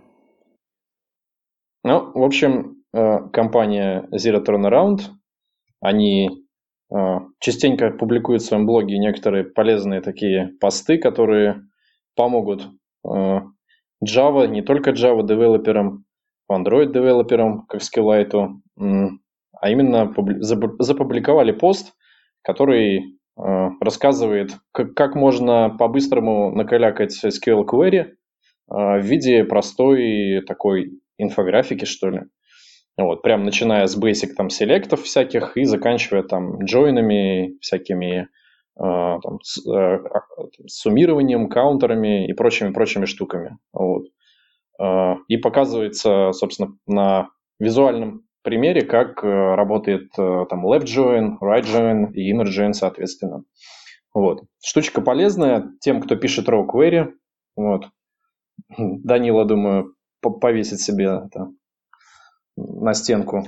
Ну, в общем, э, компания Zero Turnaround, они частенько публикуют в своем блоге некоторые полезные такие посты, которые помогут а, Java, не только Java девелоперам, Android девелоперам, как Skillite, а именно запубликовали пост, который а, рассказывает, как можно по-быстрому накалякать SQL query в виде простой такой инфографики, что ли. Вот, прям начиная с basic там селектов всяких и заканчивая там джойнами, всякими э, там, с, э, суммированием, каунтерами и прочими-прочими штуками. Вот. Э, и показывается, собственно, на визуальном примере, как э, работает э, там left join, right join и inner join, соответственно. Вот. Штучка полезная тем, кто пишет raw query. Вот. Данила, думаю, повесит себе это на стенку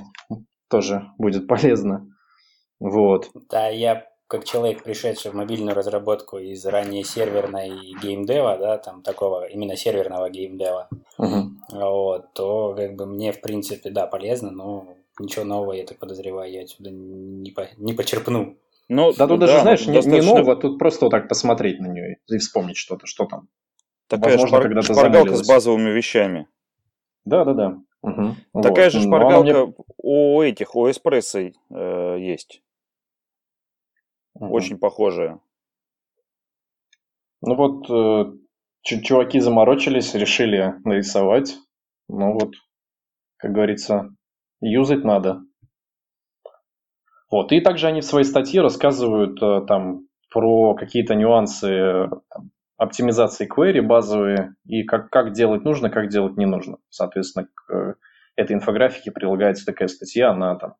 тоже будет полезно. Вот. Да, я как человек, пришедший в мобильную разработку из ранее серверной геймдева, да, там такого именно серверного геймдева, угу. вот, то как бы мне в принципе, да, полезно, но ничего нового, я так подозреваю, я отсюда не, по, не почерпну. Ну, да тут да, даже, знаешь, не, достаточно... не нового, тут просто вот так посмотреть на нее и вспомнить что-то, что там. Такая Возможно, шпар... шпаргалка с базовыми вещами. Да, да, да. Угу. Такая вот. же шпаргалка мне... у этих, у эспрессо э, есть. Угу. Очень похожая. Ну вот, э, чуваки заморочились, решили нарисовать. Ну вот, как говорится, юзать надо. Вот, и также они в своей статье рассказывают э, там про какие-то нюансы э, там, оптимизации query базовые и как, как делать нужно, как делать не нужно. Соответственно, к э, этой инфографике прилагается такая статья, она там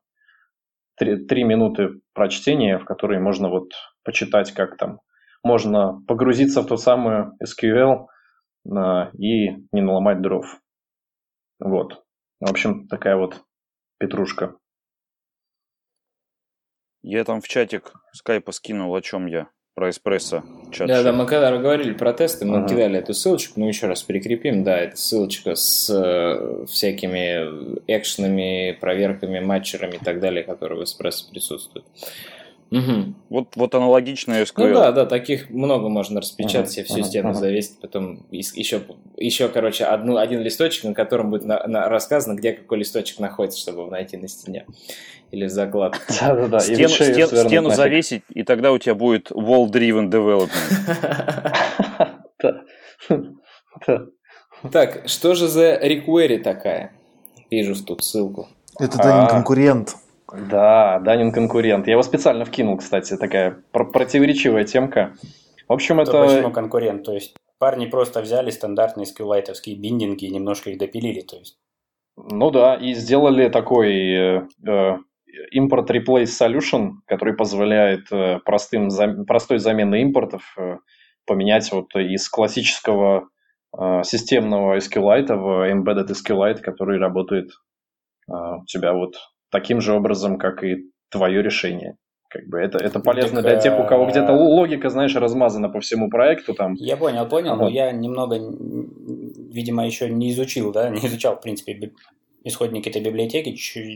три, три минуты прочтения, в которой можно вот почитать, как там можно погрузиться в ту самую SQL а, и не наломать дров. Вот. В общем, такая вот петрушка. Я там в чатик скайпа скинул, о чем я про эспрессо. Чат да, да, мы когда говорили про тесты, мы ага. кидали эту ссылочку, мы еще раз прикрепим, да, это ссылочка с э, всякими экшенами, проверками, матчерами и так далее, которые в эспрессо присутствуют. Угу. Вот, вот аналогично SQL. Ну да, да, таких много можно распечатать, ага, всю ага, стену ага. завесить, потом еще, еще, короче, одну, один листочек, на котором будет на, на, рассказано, где какой листочек находится, чтобы его найти на стене или закладке. (laughs) Да-да-да. Стену, стен, стену завесить, и тогда у тебя будет wall-driven development. (laughs) Так, что же за requery такая? Вижу тут ссылку. Это Данин а. конкурент. Да, Данин конкурент. Я его специально вкинул, кстати, такая противоречивая темка. В общем, это... Почему конкурент? То есть парни просто взяли стандартные скиллайтовские биндинги и немножко их допилили, то есть? Ну да, и сделали такой э, э import replace solution, который позволяет э, простым, простой заменой импортов э, поменять вот из классического э, системного SQLite в embedded SQLite, который работает у тебя вот таким же образом, как и твое решение. Как бы это, это полезно так, для тех, у кого где-то логика, знаешь, размазана по всему проекту. Там. Я понял, понял, ага. но я немного, видимо, еще не изучил, да, не изучал, в принципе, исходники этой библиотеки,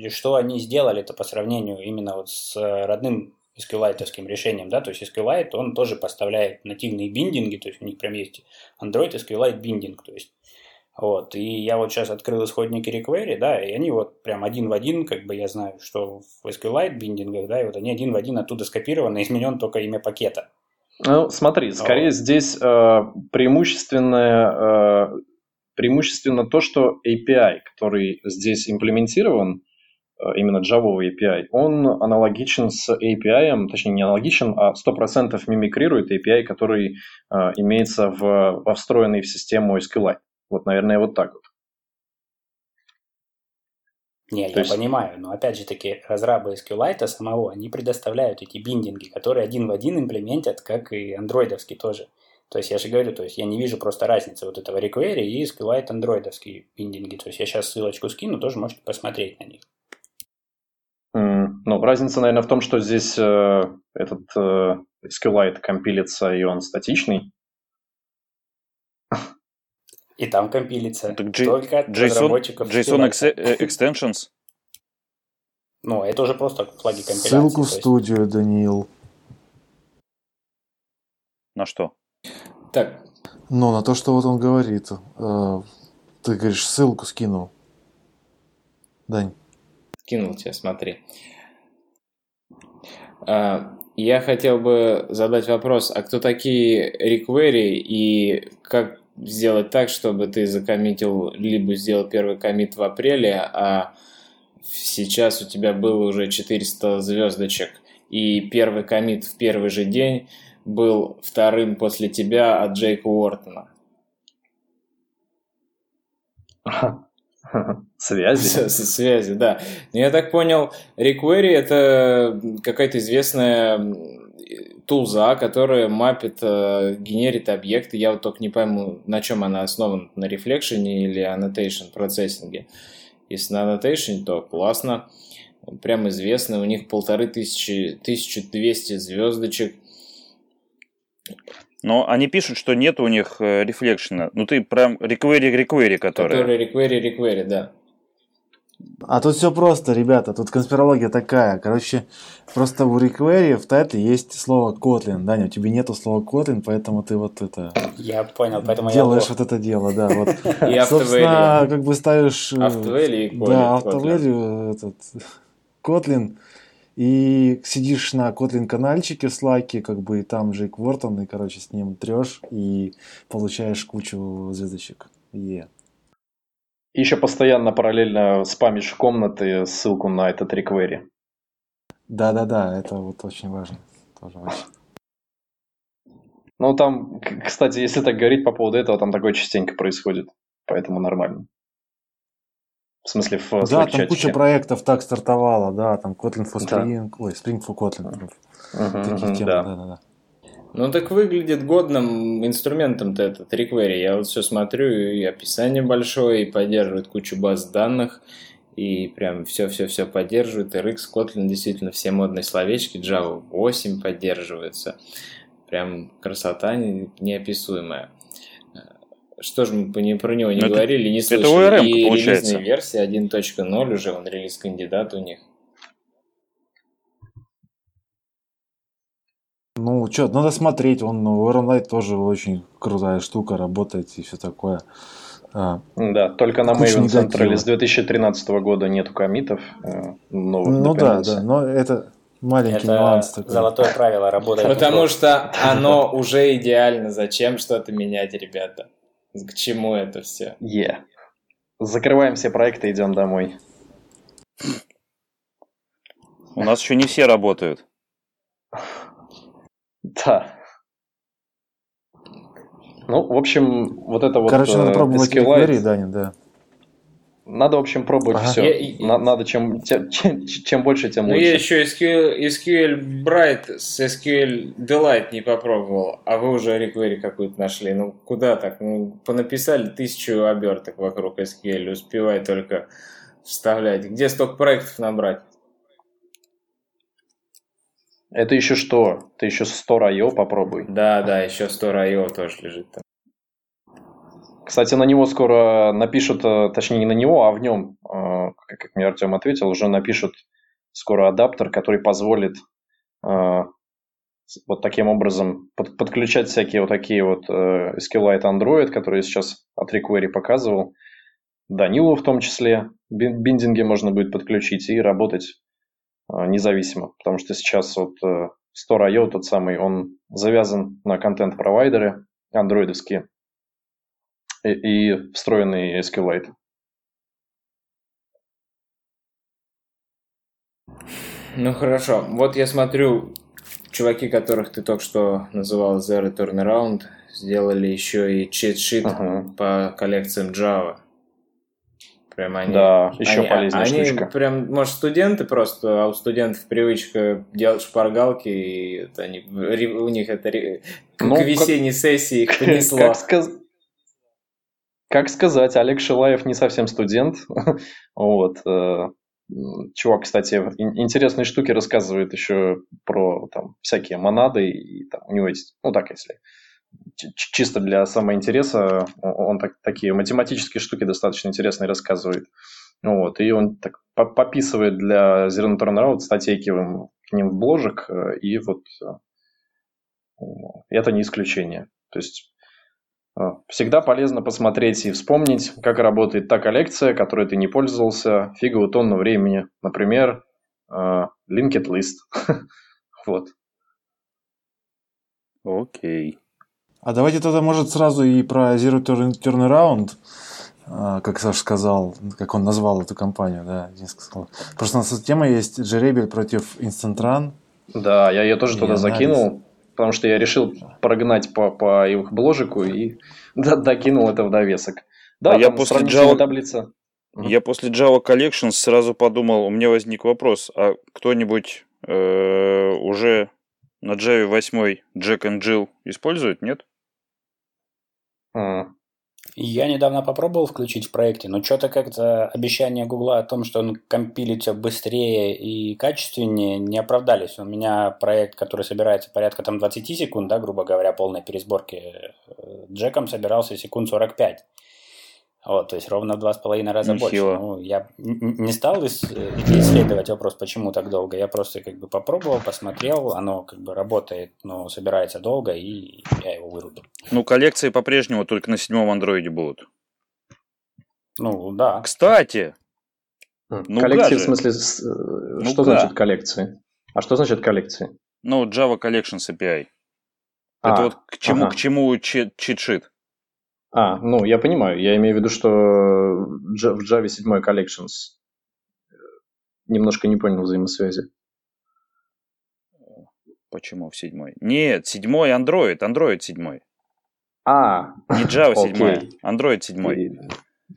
что они сделали-то по сравнению именно вот с родным SQLite решением, да, то есть SQLite, он тоже поставляет нативные биндинги, то есть у них прям есть Android SQLite биндинг, то есть вот, и я вот сейчас открыл исходники requery, да, и они вот прям один в один, как бы я знаю, что в SQLite биндингах, да, и вот они один в один оттуда скопированы, (laughs) изменен только имя пакета. Ну, смотри, скорее вот. здесь э, преимущественное, э, преимущественно то, что API, который здесь имплементирован, э, именно Java API, он аналогичен с API, точнее не аналогичен, а 100% мимикрирует API, который э, имеется в, во встроенной в систему SQLite. Вот, наверное, вот так вот. Не, То я есть... понимаю, но опять же таки разрабы SQLite самого, они предоставляют эти биндинги, которые один в один имплементят, как и андроидовский тоже. То есть я же говорю, то есть я не вижу просто разницы вот этого requery и SQLite андроидовские биндинги. То есть я сейчас ссылочку скину, тоже можете посмотреть на них. Mm, ну, разница, наверное, в том, что здесь э, этот э, SQLite компилится, и он статичный, и там компилится. Так G- только от JSON, разработчиков. JSON ex- э, Extensions? Ну, это уже просто флаги компиляции. Ссылку в студию, Даниил. На что? Так. Ну, на то, что вот он говорит. Э, ты говоришь, ссылку скинул. Дань. Скинул тебе, смотри. А, я хотел бы задать вопрос, а кто такие реквери и как сделать так, чтобы ты закоммитил, либо сделал первый коммит в апреле, а сейчас у тебя было уже 400 звездочек, и первый коммит в первый же день был вторым после тебя от Джейка Уортона. (laughs) Связи? Связи, да. Но я так понял, requery это какая-то известная тулза, которая мапит, э, генерит объекты. Я вот только не пойму, на чем она основана, на рефлекшене или annotation процессинге. Если на annotation, то классно. Прям известно, у них полторы тысячи, 1200 звездочек. Но они пишут, что нет у них рефлекшена. Ну ты прям requery, который. Который requery, да. А тут все просто, ребята, тут конспирология такая. Короче, просто в requery в тайтле есть слово Kotlin. Даня, у тебя нету слова Kotlin, поэтому ты вот это... Я понял, поэтому делаешь я... вот это дело, да. Вот. (laughs) И Собственно, как бы ставишь... Э, автовели и Да, автовели, этот, (laughs) Kotlin, и сидишь на Kotlin канальчике в Slack, как бы и там Джейк Вортон, и, короче, с ним трешь, и получаешь кучу звездочек. Yeah. Еще постоянно параллельно спамишь комнаты ссылку на этот реквери. Да-да-да, это вот очень важно. Тоже очень. Ну, там, кстати, если так говорить по поводу этого, там такое частенько происходит. Поэтому нормально. В смысле, в Да, там куча проектов так стартовала, да, там Kotlin for Spring, да. ой, Spring for Kotlin. Uh-huh, Такие uh-huh, темы, да. да, да, да. Ну так выглядит годным инструментом-то этот requery. Я вот все смотрю, и описание большое, и поддерживает кучу баз данных, и прям все-все-все поддерживает. RX, Kotlin, действительно все модные словечки, Java 8 поддерживается. Прям красота неописуемая. Что же мы про него не Но говорили, не слышали. Это ORM, и получается. релизная версия 1.0 уже, он релиз-кандидат у них. Ну, что, надо смотреть, он ну, Light тоже очень крутая штука, работает и все такое. А, да, только на Maven Central с 2013 года нету комитов э, новых Ну да, да, но это маленький это нюанс такой. золотое правило работает. Потому что оно уже идеально. Зачем что-то менять, ребята? К чему это все? Yeah. Закрываем все проекты, идем домой. У нас еще не все работают. Да. Ну, в общем, вот это вот... Короче, надо э, пробовать SQLite. Данин, да. Надо, в общем, пробовать ага. все. Я, надо чем, чем, чем больше, тем ну, лучше. Я еще SQL, SQL Bright с SQL Delight не попробовал, а вы уже requery какую-то нашли. Ну, куда так? Ну, понаписали тысячу оберток вокруг SQL, успевай только вставлять. Где столько проектов набрать? Это еще что? Ты еще 100 IO попробуй. Да, да, еще 100 IO тоже лежит там. Кстати, на него скоро напишут, э, точнее не на него, а в нем, э, как мне Артем ответил, уже напишут скоро адаптер, который позволит вот таким образом под, подключать всякие вот такие вот э, SQLite Android, которые сейчас от requery показывал. Данилу в том числе биндинги можно будет подключить и работать э, независимо. Потому что сейчас вот э, Store.io тот самый, он завязан на контент-провайдеры андроидовские и, и встроенные SQLite. Ну хорошо, вот я смотрю, чуваки, которых ты только что называл Zero Turnaround, сделали еще и чит-шит uh-huh. по коллекциям Java. Прям они, да, еще они, полезная они штучка. прям, может, студенты просто, а у студентов привычка делать шпаргалки, и это они, у них это ну, к весенней как, сессии их понесло. Как, сказ... как сказать, Олег Шилаев не совсем студент, (laughs) вот, э, Чувак, кстати, интересные штуки рассказывает еще про там, всякие монады. И, там, у него есть, ну так, если чисто для самоинтереса, он так, такие математические штуки достаточно интересные рассказывает. Вот, и он так пописывает для Zero Turnaround статейки к ним в бложек, э, и вот э, это не исключение. То есть а, всегда полезно посмотреть и вспомнить, как работает та коллекция, которой ты не пользовался фиговую тонну времени. Например, linked list. (laughs) вот. Окей. А давайте тогда, может, сразу и про Zero Turnaround, а, как Саша сказал, как он назвал эту компанию, да, сказал. Просто у нас тема есть Джеребель против Instant Run. Да, я ее тоже и туда анализ. закинул потому что я решил прогнать по, по их бложику и (laughs) докинул это в довесок. Да, а я после Java... таблица. Я после Java Collections сразу подумал, у меня возник вопрос, а кто-нибудь э, уже на Java 8 Jack and Jill использует, нет? А, я недавно попробовал включить в проекте, но что-то как-то обещания Гугла о том, что он компилит все быстрее и качественнее, не оправдались. У меня проект, который собирается порядка там 20 секунд, да, грубо говоря, полной пересборки, э, Джеком собирался секунд 45. Вот, то есть ровно в два с половиной раза Нехило. больше. Ну, я не стал исследовать вопрос, почему так долго. Я просто как бы попробовал, посмотрел, оно как бы работает, но собирается долго, и я его вырубил. Ну, коллекции по-прежнему только на седьмом андроиде будут. Ну, да. Кстати! Ну, коллекции, в смысле, ну, что значит коллекции? А что значит коллекции? Ну, Java Collections API. А, Это вот к чему, ага. к чему чит-шит? А, ну, я понимаю. Я имею в виду, что в Java 7 Collections немножко не понял взаимосвязи. Почему в седьмой? Нет, седьмой Android, Android седьмой. А, Не Java (laughs) седьмой, Android седьмой.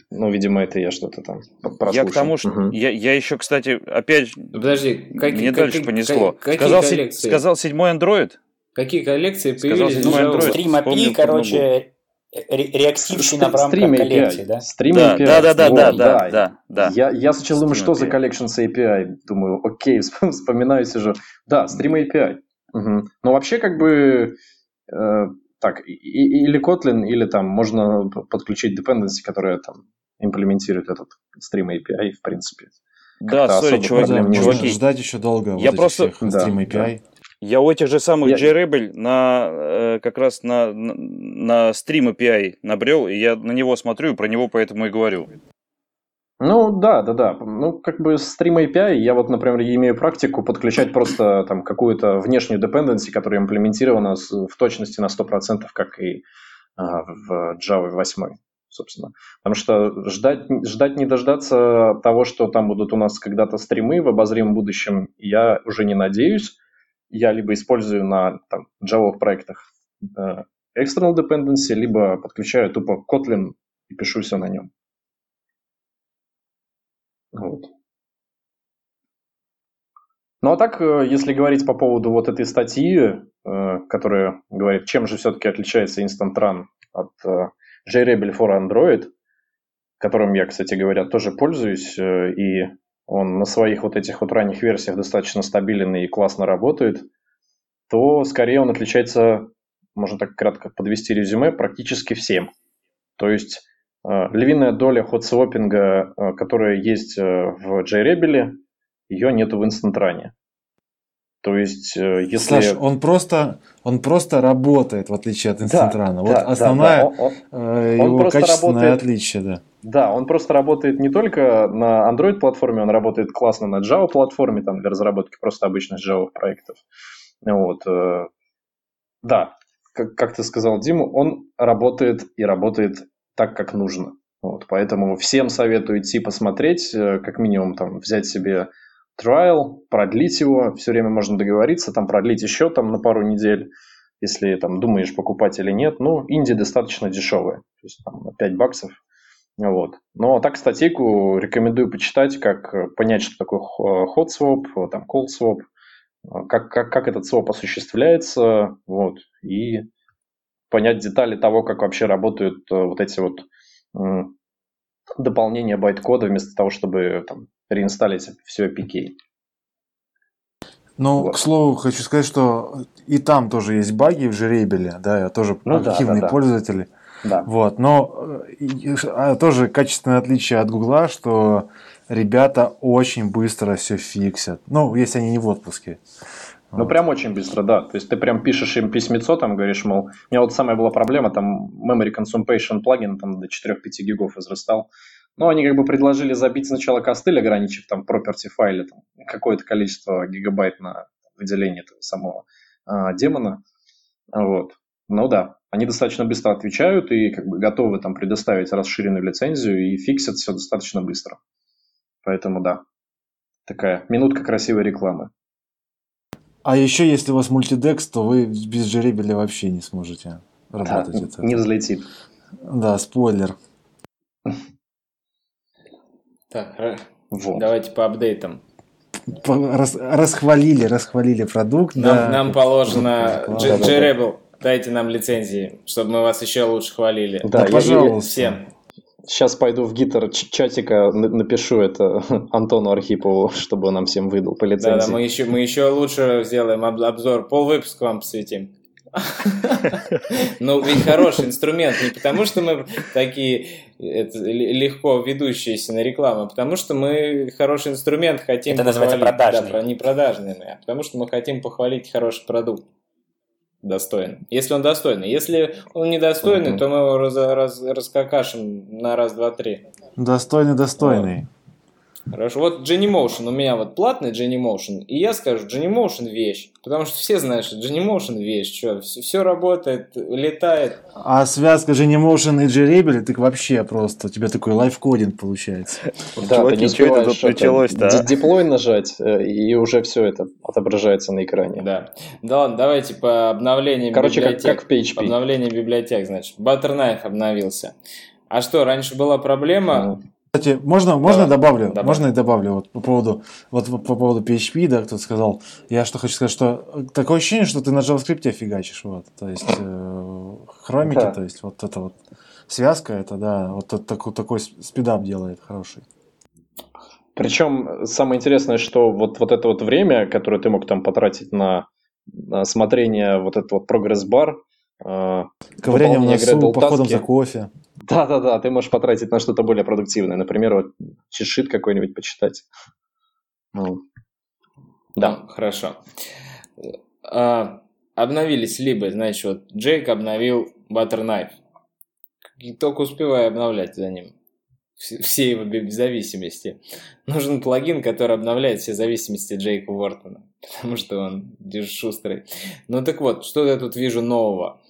Ну, видимо, это я что-то там прослушал. Я к тому, что... Угу. Я, я еще, кстати, опять... Подожди, как, мне как, дальше как, понесло. Какие сказал, коллекции? сказал седьмой Android? Какие коллекции появились? Сказал седьмой Android. Стрим API, короче, реактивщина в рамках коллекции, да? Stream да, API. Да, да, да, вот, да, да, да, да. Я, я сначала думаю, что API. за Collections API? Думаю, окей, (laughs) вспоминаю уже. Да, Stream API. Угу. Но вообще как бы э, так, и, или Kotlin, или там можно подключить dependency, которая там имплементирует этот Stream API, в принципе. Да, сори, чуваки, чуваки. Ждать еще долго. Я вот просто... Stream API. Да. Я у этих же самых я... JRebel на, э, как раз на, на, на Stream API набрел, и я на него смотрю, и про него поэтому и говорю. Ну, да, да, да. Ну, как бы Stream API, я вот, например, имею практику подключать просто там какую-то внешнюю dependency, которая имплементирована в точности на 100%, как и а, в Java 8 собственно. Потому что ждать, ждать не дождаться того, что там будут у нас когда-то стримы в обозримом будущем, я уже не надеюсь я либо использую на там, Java проектах э, external dependency, либо подключаю тупо Kotlin и пишу все на нем. Вот. Ну а так, э, если говорить по поводу вот этой статьи, э, которая говорит, чем же все-таки отличается Instant Run от JRebel for Android, которым я, кстати говоря, тоже пользуюсь, и он на своих вот этих вот ранних версиях достаточно стабилен и классно работает, то скорее он отличается, можно так кратко подвести резюме, практически всем. То есть э, львиная доля ход-своппинга, э, которая есть э, в JRebel, ее нету в Run. То есть, э, если... Саш, он просто, он просто работает, в отличие от инстантрана. Да, вот да, основная да, да. Он, э, он его просто качественное работает- отличие, да. Да, он просто работает не только на Android-платформе, он работает классно на Java-платформе, там, для разработки просто обычных Java проектов. Вот. э, Да, как, как ты сказал, Диму, он работает и работает так, как нужно. Вот, поэтому всем советую идти посмотреть, как минимум там взять себе trial, продлить его, все время можно договориться, там продлить еще там на пару недель, если там думаешь покупать или нет. Ну, инди достаточно дешевые, то есть там на 5 баксов. Вот. Но так статейку рекомендую почитать, как э, понять, что такое х- hot swap, э, там cold swap, э, как, как, как этот своп осуществляется, вот, и понять детали того, как вообще работают э, вот эти вот м, дополнения байт-кода вместо того, чтобы там, реинсталлить все APK. Ну, Вот. к слову, хочу сказать, что и там тоже есть баги в жеребеле, да, я тоже Ну активный да, да. пользователь. Да. Вот, но э, а тоже качественное отличие от Гугла, что ребята очень быстро все фиксят. Ну, если они не в отпуске. Ну, прям очень быстро, да. То есть ты прям пишешь им письмецо, там говоришь, мол, у меня вот самая была проблема, там memory consumption плагин там до 4-5 гигов возрастал. Но они как бы предложили забить сначала костыль, ограничив там property файле там, какое-то количество гигабайт на выделение этого самого а, демона. Вот. Ну да, они достаточно быстро отвечают и как бы готовы там предоставить расширенную лицензию и фиксят все достаточно быстро. Поэтому да, такая минутка красивой рекламы. А еще, если у вас мультидекс, то вы без жеребеля вообще не сможете Да, работать. Это- не взлетит. Да, спойлер. Так, Вот. давайте по апдейтам. По- рас- расхвалили, расхвалили продукт. Нам, да. нам положено... Да, да, да. J-Rebel, дайте нам лицензии, чтобы мы вас еще лучше хвалили. Да, Да, я- пожалуйста. Всем. Сейчас пойду в гитар чатика на- напишу это (laughs) Антону Архипову, чтобы он нам всем выдал по Да, да, лицензии. мы еще, мы еще лучше сделаем об- обзор. Пол выпуска вам посвятим. (laughs) Ну, ведь хороший инструмент не потому, что мы такие это, легко ведущиеся на рекламу, а потому что мы хороший инструмент хотим Это называется похвалить. продажный. Да, не продажный, а потому что мы хотим похвалить хороший продукт. Достойный. Если он достойный. Если он недостойный, Мгм. то мы его раз, раз- раскакашем на раз, два, три. Достойный, достойный. Хорошо. Вот Genymotion, у меня вот платный Genymotion, и я скажу, Genymotion вещь. Потому что все знают, что Genymotion вещь. Что, все, работает, летает. А связка же не Motion и Jerable, так вообще просто у тебя такой лайфкодинг получается. Да, ты не что это тут началось-то? Деплой нажать, э, и уже все это отображается на экране. Да. Да ладно, давайте по обновлению Короче, как, библиотек. как в PHP. Обновление библиотек, значит. Butterknife обновился. А что, раньше была проблема? Кстати, можно, можно Давай, добавлю? добавь. Можно и добавлю вот по поводу, вот по по поводу PHP, да, кто-то сказал. Я что хочу сказать, что э, такое ощущение, что ты на JavaScript фигачишь, вот. То есть э, хромики, Да. то есть вот это вот связка, это да, вот это такой, такой спидап делает хороший. Причем самое интересное, что вот, вот это вот время, которое ты мог там потратить на, на смотрение вот этот вот прогресс-бар, э, Ковыряние в носу, походом за кофе. Да-да-да, ты можешь потратить на что-то более продуктивное. Например, вот чешит какой-нибудь почитать. Ну, Да. Ну, хорошо. А, обновились либо, значит, вот Джейк обновил Butterknife. И только успеваю обновлять за ним. Все его зависимости. Нужен плагин, который обновляет все зависимости Джейка Уортона. (laughs) Потому что он шустрый. Ну так вот, что я тут вижу нового?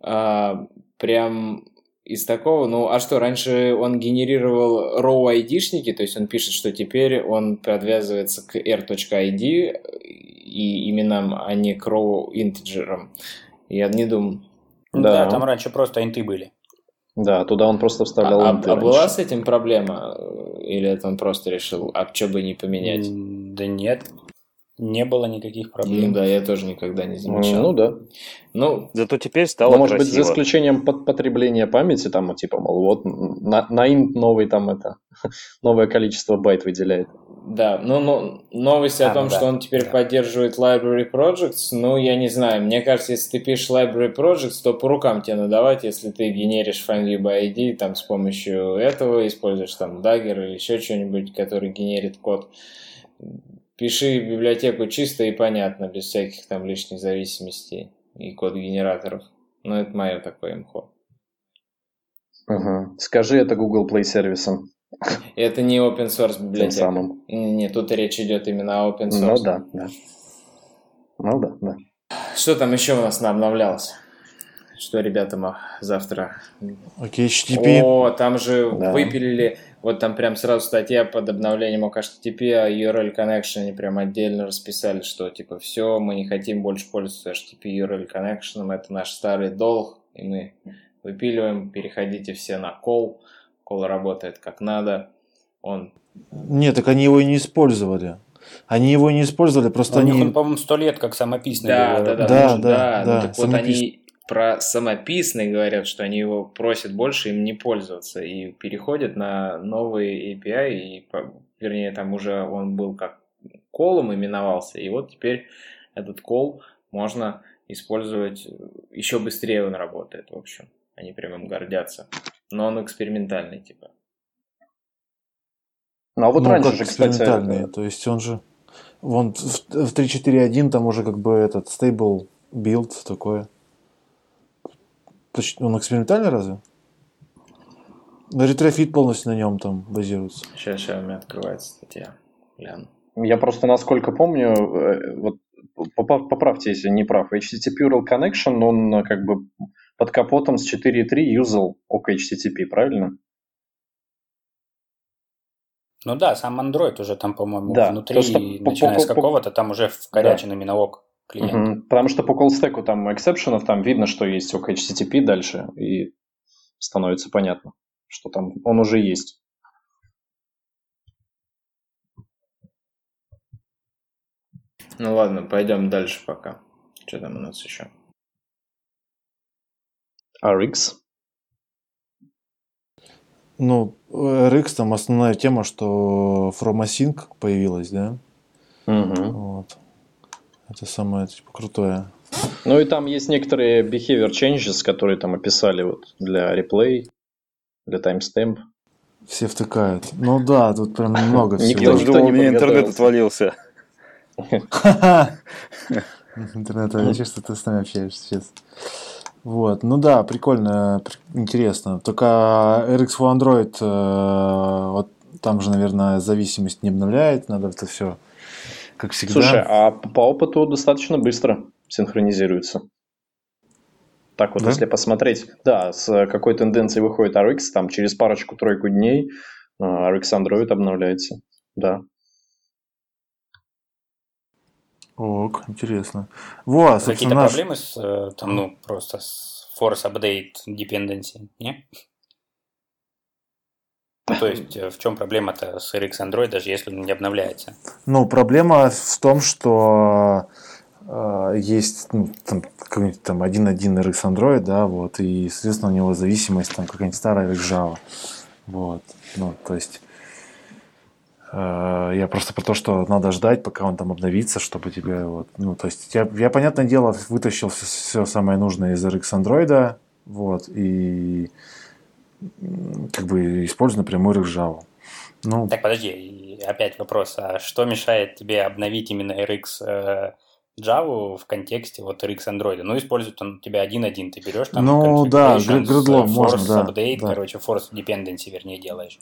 А, прям из такого, ну а что, раньше он генерировал raw ID-шники, то есть он пишет, что теперь он подвязывается к r.id и именам, а не к raw интеджерам. Я не думаю. Да. Да, там раньше просто инты были. Да, туда он просто вставлял А, инты а была раньше. с этим проблема? Или это он просто решил, а что бы не поменять? Да нет, не было никаких Ну проблем. да, я тоже никогда не Ну замечал. да. Ну, Зато теперь стало Но, может быть, за исключением под- потребления памяти, там, типа, мол, вот на, на новый там это, (laughs) новое количество байт выделяет. Да, ну, ну новость о А, том, ну да, что он теперь да. поддерживает Library Projects, ну, я не знаю. Мне кажется, если ты пишешь Library Projects, то по рукам тебе надавать, если ты генеришь FindView by ID там, с помощью этого, используешь там Dagger или еще что-нибудь, который генерит код. Пиши библиотеку чисто и понятно, без всяких там лишних зависимостей и код-генераторов. Ну, это мое такое имхо. Угу. Скажи это Google Play сервисом. Это не open source библиотека. Тем самым. Нет, тут речь идет именно о open source. Ну да, да. Ну да, да. Что там еще у нас обновлялось? Что ребята завтра? Окей, HTTP. О, там же Да. выпилили, вот там прям сразу статья под обновлением ОК HTTP, а URL Connection они прям отдельно расписали, что типа все, мы не хотим больше пользоваться HTTP URL Connection, это наш старый долг, и мы выпиливаем, переходите все на call, call работает как надо, он Нет, так они его и не использовали. Они его не использовали, просто У них они... он, по-моему, сто лет как самописный. Да, был. да, да, Да, может, да, да. да, Ну, так вот они про самописный говорят, что они его просят больше им не пользоваться и переходят на новый API, и, вернее, там уже он был как колом именовался, и вот теперь этот кол можно использовать еще быстрее он работает, в общем. Они прям им гордятся. Но он экспериментальный, типа. Ну а вот ну, раньше как же, кстати, экспериментальные. То есть он же... Вон в, в 3.4.1 там уже как бы этот stable build такое. Он экспериментальный разве? Retrofit полностью на нем там базируется. Сейчас, сейчас у меня открывается статья. Гляну. Я просто, насколько помню, э, вот поправьте, если не прав, HTTP URL Connection, он э, как бы под капотом с 4.3 юзал OkHttp, правильно? Ну да, сам Android уже там, по-моему, Да, внутри, то, что по- начиная по- с по- какого-то, там уже вкорячен именно ok client. Мгм. Потому что по call там эксепшенов там видно, что есть OkHttp дальше, и становится понятно, что там он уже есть. Ну ладно, пойдем дальше пока. Что там у нас еще? RX. Ну, RX там основная тема, что From Async появилась, да? Мгм. Вот. Это самое типа, крутое. Ну и там есть некоторые behavior changes, которые там описали вот для replay, для timestamp. Все втыкают. Ну да, тут прям много Никто всего. уж никто думал, не у меня интернет отвалился. (laughs) Интернет, я вижу, что ты с нами общаешься сейчас. Вот, ну да, прикольно, при- интересно. Только RX for Android, э, вот там же, наверное, зависимость не обновляет, надо это все, как всегда. Слушай, а по опыту достаточно быстро синхронизируется. Так вот, Да? если посмотреть, да, с какой тенденцией выходит RX, там через парочку-тройку дней э, RX Android обновляется. Да. Ок, интересно. Во, Какие-то наш... проблемы с, э, там, ну, просто с force update dependency, не? То есть, э, в чем проблема-то с RX Android, даже если он не обновляется? Ну, проблема в том, что э, есть ну, там, какой-нибудь там 1.1 RX Android, да, вот, и, соответственно, у него зависимость там какая-нибудь старая RX Java. Вот, ну, то есть э, я просто про то, что надо ждать, пока он там обновится, чтобы тебе вот, ну, то есть я, я понятное дело, вытащил все, самое нужное из RX Android, вот, и как бы использую напрямую RX Java. Ну, Так, подожди, опять вопрос, а что мешает тебе обновить именно RX э, Java в контексте вот RX Android? Ну, использует он у тебя 1.1, ты берешь там Ну, да, force можно, да, update, да. короче, force dependency, вернее, делаешь.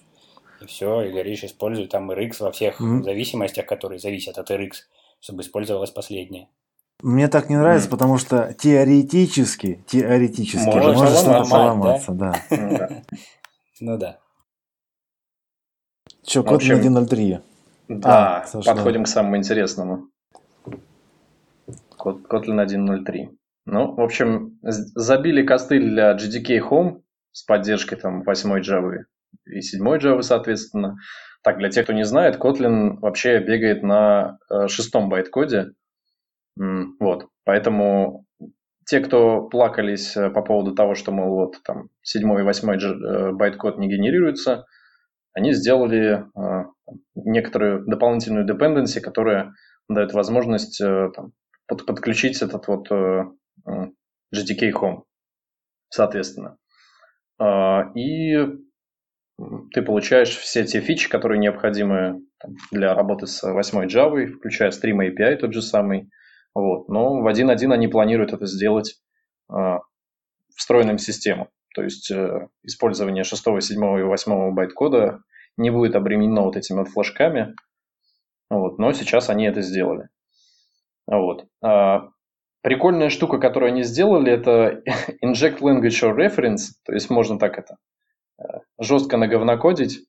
И все, и говоришь, используй там RX во всех Мгм. зависимостях, которые зависят от RX, чтобы использовалось последнее. Мне так не нравится, М. потому что теоретически, теоретически Может может что-то поломаться, да. Ну да. Че, код общем, 1.03. Да, А, подходим к самому интересному. Kotlin 1.0.3. Ну, в общем, забили костыль для GDK Home с поддержкой там 8 Java и 7 Java, соответственно. Так, для тех, кто не знает, Kotlin вообще бегает на э, шестом байт-коде. Вот, поэтому те, кто плакались э, по поводу того, что, мол, вот там 7 и 8 дж- э, байт-код не генерируется, они сделали э, некоторую дополнительную dependency, которая дает возможность там, под- подключить этот вот э, JDK Home, соответственно. А, И ты получаешь все те фичи, которые необходимы для работы с 8 Java, включая Stream API тот же самый. Вот. Но в 1.1 они планируют это сделать э, встроенным в систему. То есть э, использование 6, 7 и 8 байт-кода не будет обременено вот этими вот флажками. Вот. Но сейчас они это сделали. Вот. А, прикольная штука, которую они сделали, это (laughs) inject language or reference. То есть можно так это э, жестко наговнокодить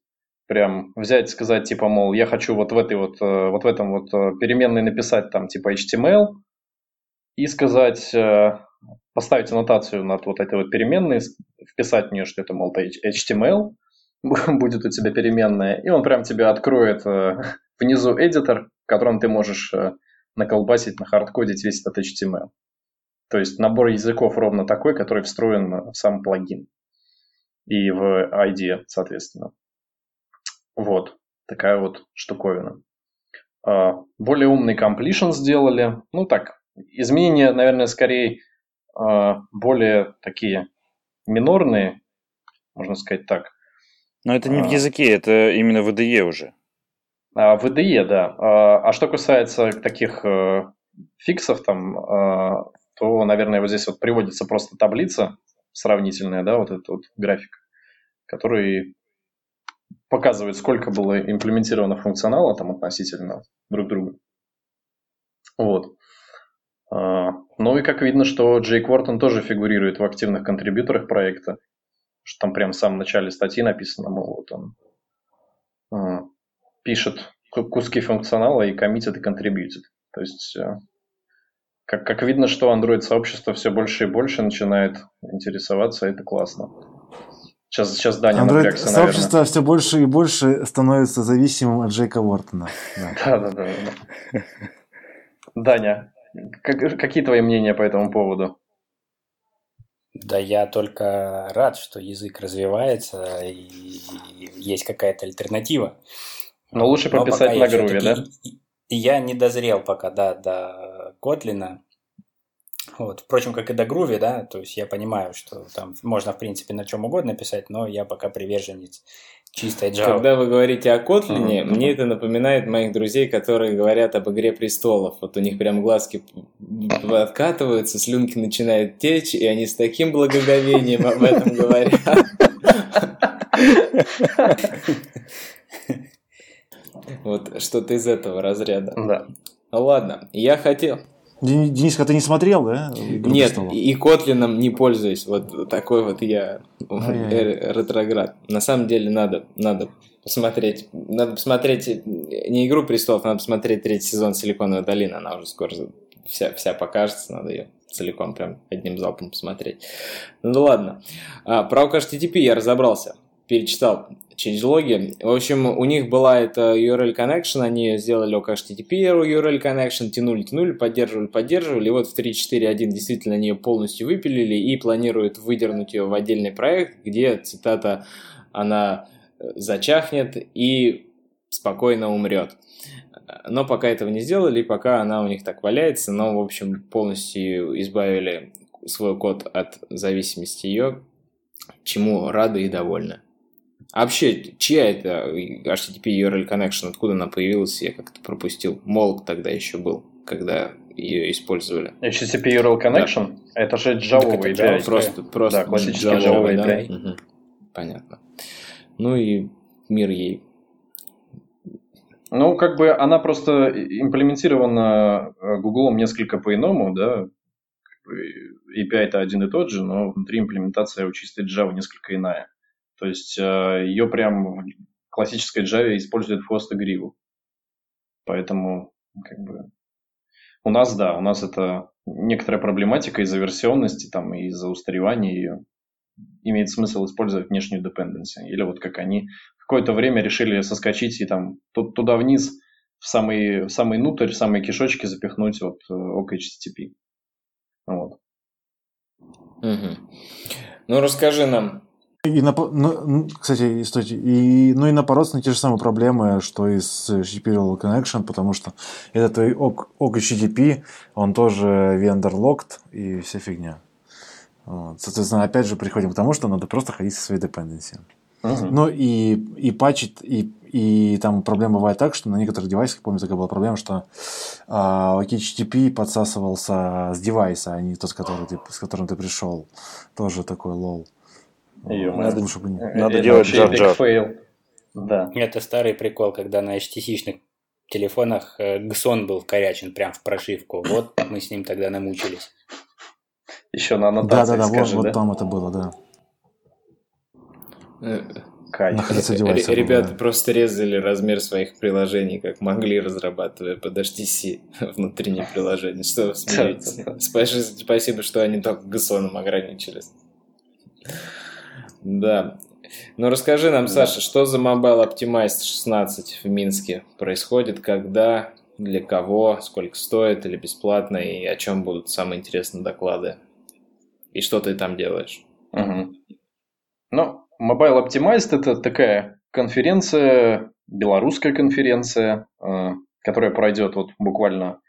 прям взять, сказать, типа, мол, я хочу вот в этой вот, э, вот в этом вот э, переменной написать там типа HTML и сказать, э, поставить аннотацию над вот этой вот переменной, вписать в нее, что это, мол, HTML, (laughs) будет у тебя переменная, и он прям тебе откроет (laughs) внизу эдитор, в котором ты можешь наколбасить, нахардкодить весь этот HTML. То есть набор языков ровно такой, который встроен в сам плагин и в ID, соответственно. Вот, такая вот штуковина. А, более умный completion сделали. Ну так, изменения, наверное, скорее а, более такие минорные, можно сказать так. Но это не в а. языке, это именно в IDE уже. А, в IDE, да. А, а что касается таких э, фиксов, там, то, наверное, вот здесь вот приводится просто таблица сравнительная, да, вот этот вот график, который показывает, сколько было имплементировано функционала там относительно друг друга. Вот. А, ну и как видно, что Джейк Уортон тоже фигурирует в активных контрибьюторах проекта. Что там прямо в самом начале статьи написано, мол, вот он а, пишет куски функционала и коммитит и контрибьютит. То есть, э, как, как видно, что Android-сообщество все больше и больше начинает интересоваться, это классно. Сейчас, сейчас Даня Android напрягся, сообщество наверное. все больше и больше становится зависимым от Джейка Уортона. Да, (laughs) да, да. Даня, какие твои мнения по этому поводу? Да я только рад, что язык развивается и есть какая-то альтернатива. Но лучше пописать на груве, да? Я не дозрел пока, да, до Котлина. Вот. Впрочем, как и до Groovy, да, то есть я понимаю, что там можно, в принципе, на чем угодно писать, но я пока приверженец чистой Java. Когда вы говорите о Котлине, mm-hmm. мне это напоминает моих друзей, которые говорят об «Игре престолов». Вот у них прям глазки откатываются, слюнки начинают течь, и они с таким благоговением об этом говорят. Вот что-то из этого разряда. Да. Ну ладно, я хотел... Дениска, ты не смотрел, да? Нет, и Котлином не пользуюсь. Вот такой вот я ретроград. На самом деле надо, надо посмотреть. Надо посмотреть не «Игру престолов», надо посмотреть третий сезон «Силиконовой долины». Она уже скоро вся, вся покажется, надо ее целиком прям одним залпом посмотреть. Ну ладно. А, про HTTP я разобрался перечитал changelog. В общем, у них была эта URL connection, они сделали OK HTTP URL connection, тянули, тянули, поддерживали, поддерживали, и вот в 3.4.1 действительно они ее полностью выпилили и планируют выдернуть ее в отдельный проект, где, цитата, она э, зачахнет и спокойно умрет. Но пока этого не сделали, пока она у них так валяется, но, в общем, полностью избавили свой код от зависимости ее, чему рады и довольны. А вообще, чья это HTTP URL Connection? Откуда она появилась? Я как-то пропустил. Молк тогда еще был, когда ее использовали. HTTP URL Connection? Да. Это же Java API. Java, просто, просто да, классический Java, Java API. Да? Угу. Понятно. Ну и мир ей. Ну, как бы она просто имплементирована Google несколько по-иному, да. API-то один и тот же, но внутри имплементация у чистой Java несколько иная. То есть э, ее прям в классической Java используют хвост и гриву. Поэтому как бы у нас, да, у нас это некоторая проблематика из-за версионности, там, из-за устаревания ее. Имеет смысл использовать внешнюю dependency. Или вот как они какое-то время решили соскочить и там туда вниз в самый, в самый нутрь, в самые кишочки запихнуть вот OKHTTP. Вот. Угу. Ну, расскажи нам, и на, ну, кстати, стойте, и, ну и напороться на те же самые проблемы, что и с HTTP Connection, потому что это твой ок, ок HTTP, он тоже vendor locked и вся фигня. Вот. Соответственно, опять же приходим к тому, что надо просто ходить со своей dependency. Угу. Ну и, и патчит, и, и там проблема бывает так, что на некоторых девайсах, помню, такая была проблема, что э, HTTP подсасывался с девайса, а не тот, с, который ты, с которым ты пришел. Тоже такой лол. Надо, надо, чтобы... надо делать джар-джар. Да. Это старый прикол, когда на HTC-шных телефонах GSON был вкорячен прям в прошивку. Вот мы с ним тогда намучились. Еще на аннотации Да-да-да, вот, да? вот там это было, да. Кайф. Находиться был, Ребята да. просто резали размер своих приложений, как могли, разрабатывая под HTC (laughs) внутренние приложения. Что вы смеетесь? Спасибо, спасибо, что они только GSON ограничились. Да. Ну расскажи нам, Саша, что за Mobile Optimized 16 в Минске происходит, когда, для кого, сколько стоит или бесплатно, и о чем будут самые интересные доклады? И что ты там делаешь? Мгм. Ну, Mobile Optimized это такая конференция, белорусская конференция, э, которая пройдет вот буквально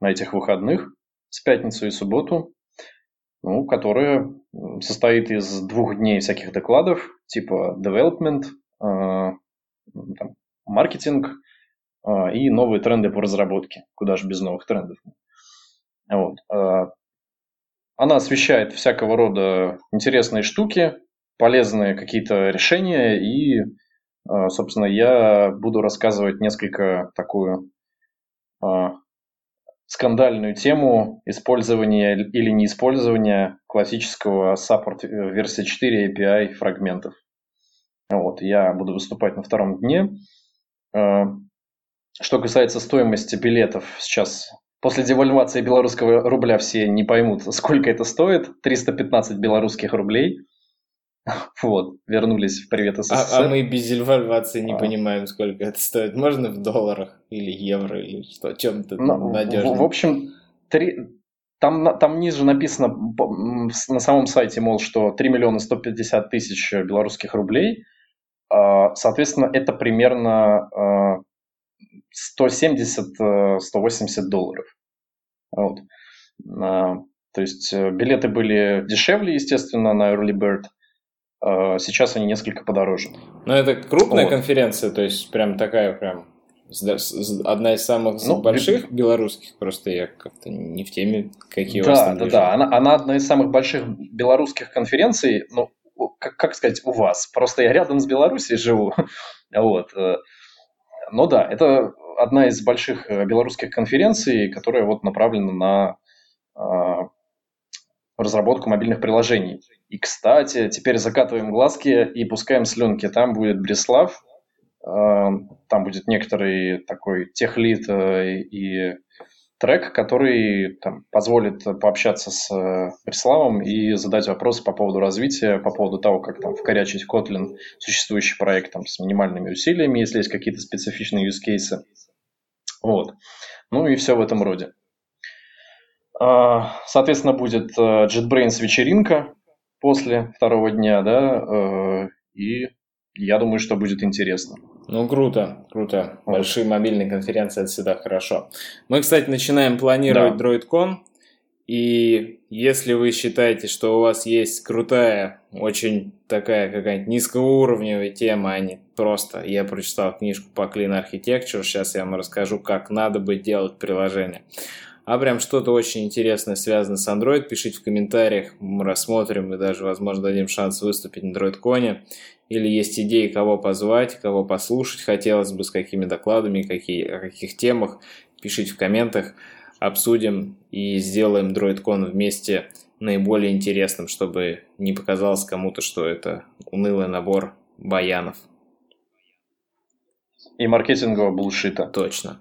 на этих выходных, с пятницу и субботу, ну, которая состоит из двух дней всяких докладов, типа development, э, там, маркетинг э, и новые тренды по разработке. Куда же без новых трендов? Вот. э, Она освещает всякого рода интересные штуки, полезные какие-то решения, и, собственно, я буду рассказывать несколько такую скандальную тему использования или неиспользования классического саппорт версии 4 API фрагментов. Вот, я буду выступать на втором дне. Э, Что касается стоимости билетов, сейчас после девальвации белорусского рубля все не поймут, сколько это стоит. 315 белорусских рублей. (laughs) Вот, вернулись в привет А, СССР. а мы без девальвации не А. понимаем, сколько это стоит. Можно в долларах или евро или что? Чем-то Ну, в, надежно? в общем, три, там, там ниже написано на самом сайте, мол, что 3 миллиона 150 тысяч белорусских рублей. А, Соответственно, это примерно а, 170-180 долларов. Вот. А, То есть э, билеты были дешевле, естественно, на Early Bird. А Сейчас они несколько подороже. Ну, это крупная Вот. конференция, то есть прям такая прям одна из самых Ну, больших белорусских, просто я как-то не в теме, какие у вас Да, там да, движения. да. Она, она одна из самых больших белорусских конференций. Ну, как, как сказать, у вас. Просто я рядом с Белоруссией живу. (laughs) Вот. э. Но да, это одна из больших э, белорусских конференций, которая вот направлена на а, разработку мобильных приложений. И, кстати, теперь закатываем глазки и пускаем слюнки. Там будет Бреслав, а, там будет некоторый такой техлит э, и трек, который там, позволит пообщаться с э, Преславом и задать вопросы по поводу развития, по поводу того, как там вкорячить Kotlin существующий проект там, с минимальными усилиями, если есть какие-то специфичные use cases. Вот. Ну и все в этом роде. А, Соответственно, будет э, JetBrains вечеринка после второго дня, да, э, и я думаю, что будет интересно. Ну, круто, круто. Вот. Большие мобильные конференции – это всегда хорошо. Мы, кстати, начинаем планировать Да. DroidCon, и если вы считаете, что у вас есть крутая, очень такая какая-нибудь низкоуровневая тема, а не просто я прочитал книжку по Clean Architecture, сейчас я вам расскажу, как надо бы делать приложение. А прям что-то очень интересное связано с Android, пишите в комментариях, мы рассмотрим и даже, возможно, дадим шанс выступить на DroidCon. Или есть идеи, кого позвать, кого послушать хотелось бы, с какими докладами, какие, о каких темах, пишите в комментах, обсудим и сделаем DroidCon вместе наиболее интересным, чтобы не показалось кому-то, что это унылый набор баянов. И маркетингового булшита. Точно.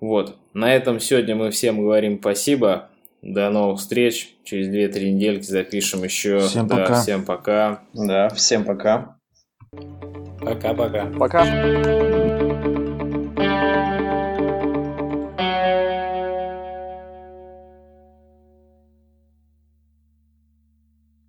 Вот. На этом сегодня мы всем говорим спасибо. До новых встреч. Через 2-3 недельки запишем еще. Всем Да, пока. Всем пока. Да, всем пока. Пока-пока. Пока.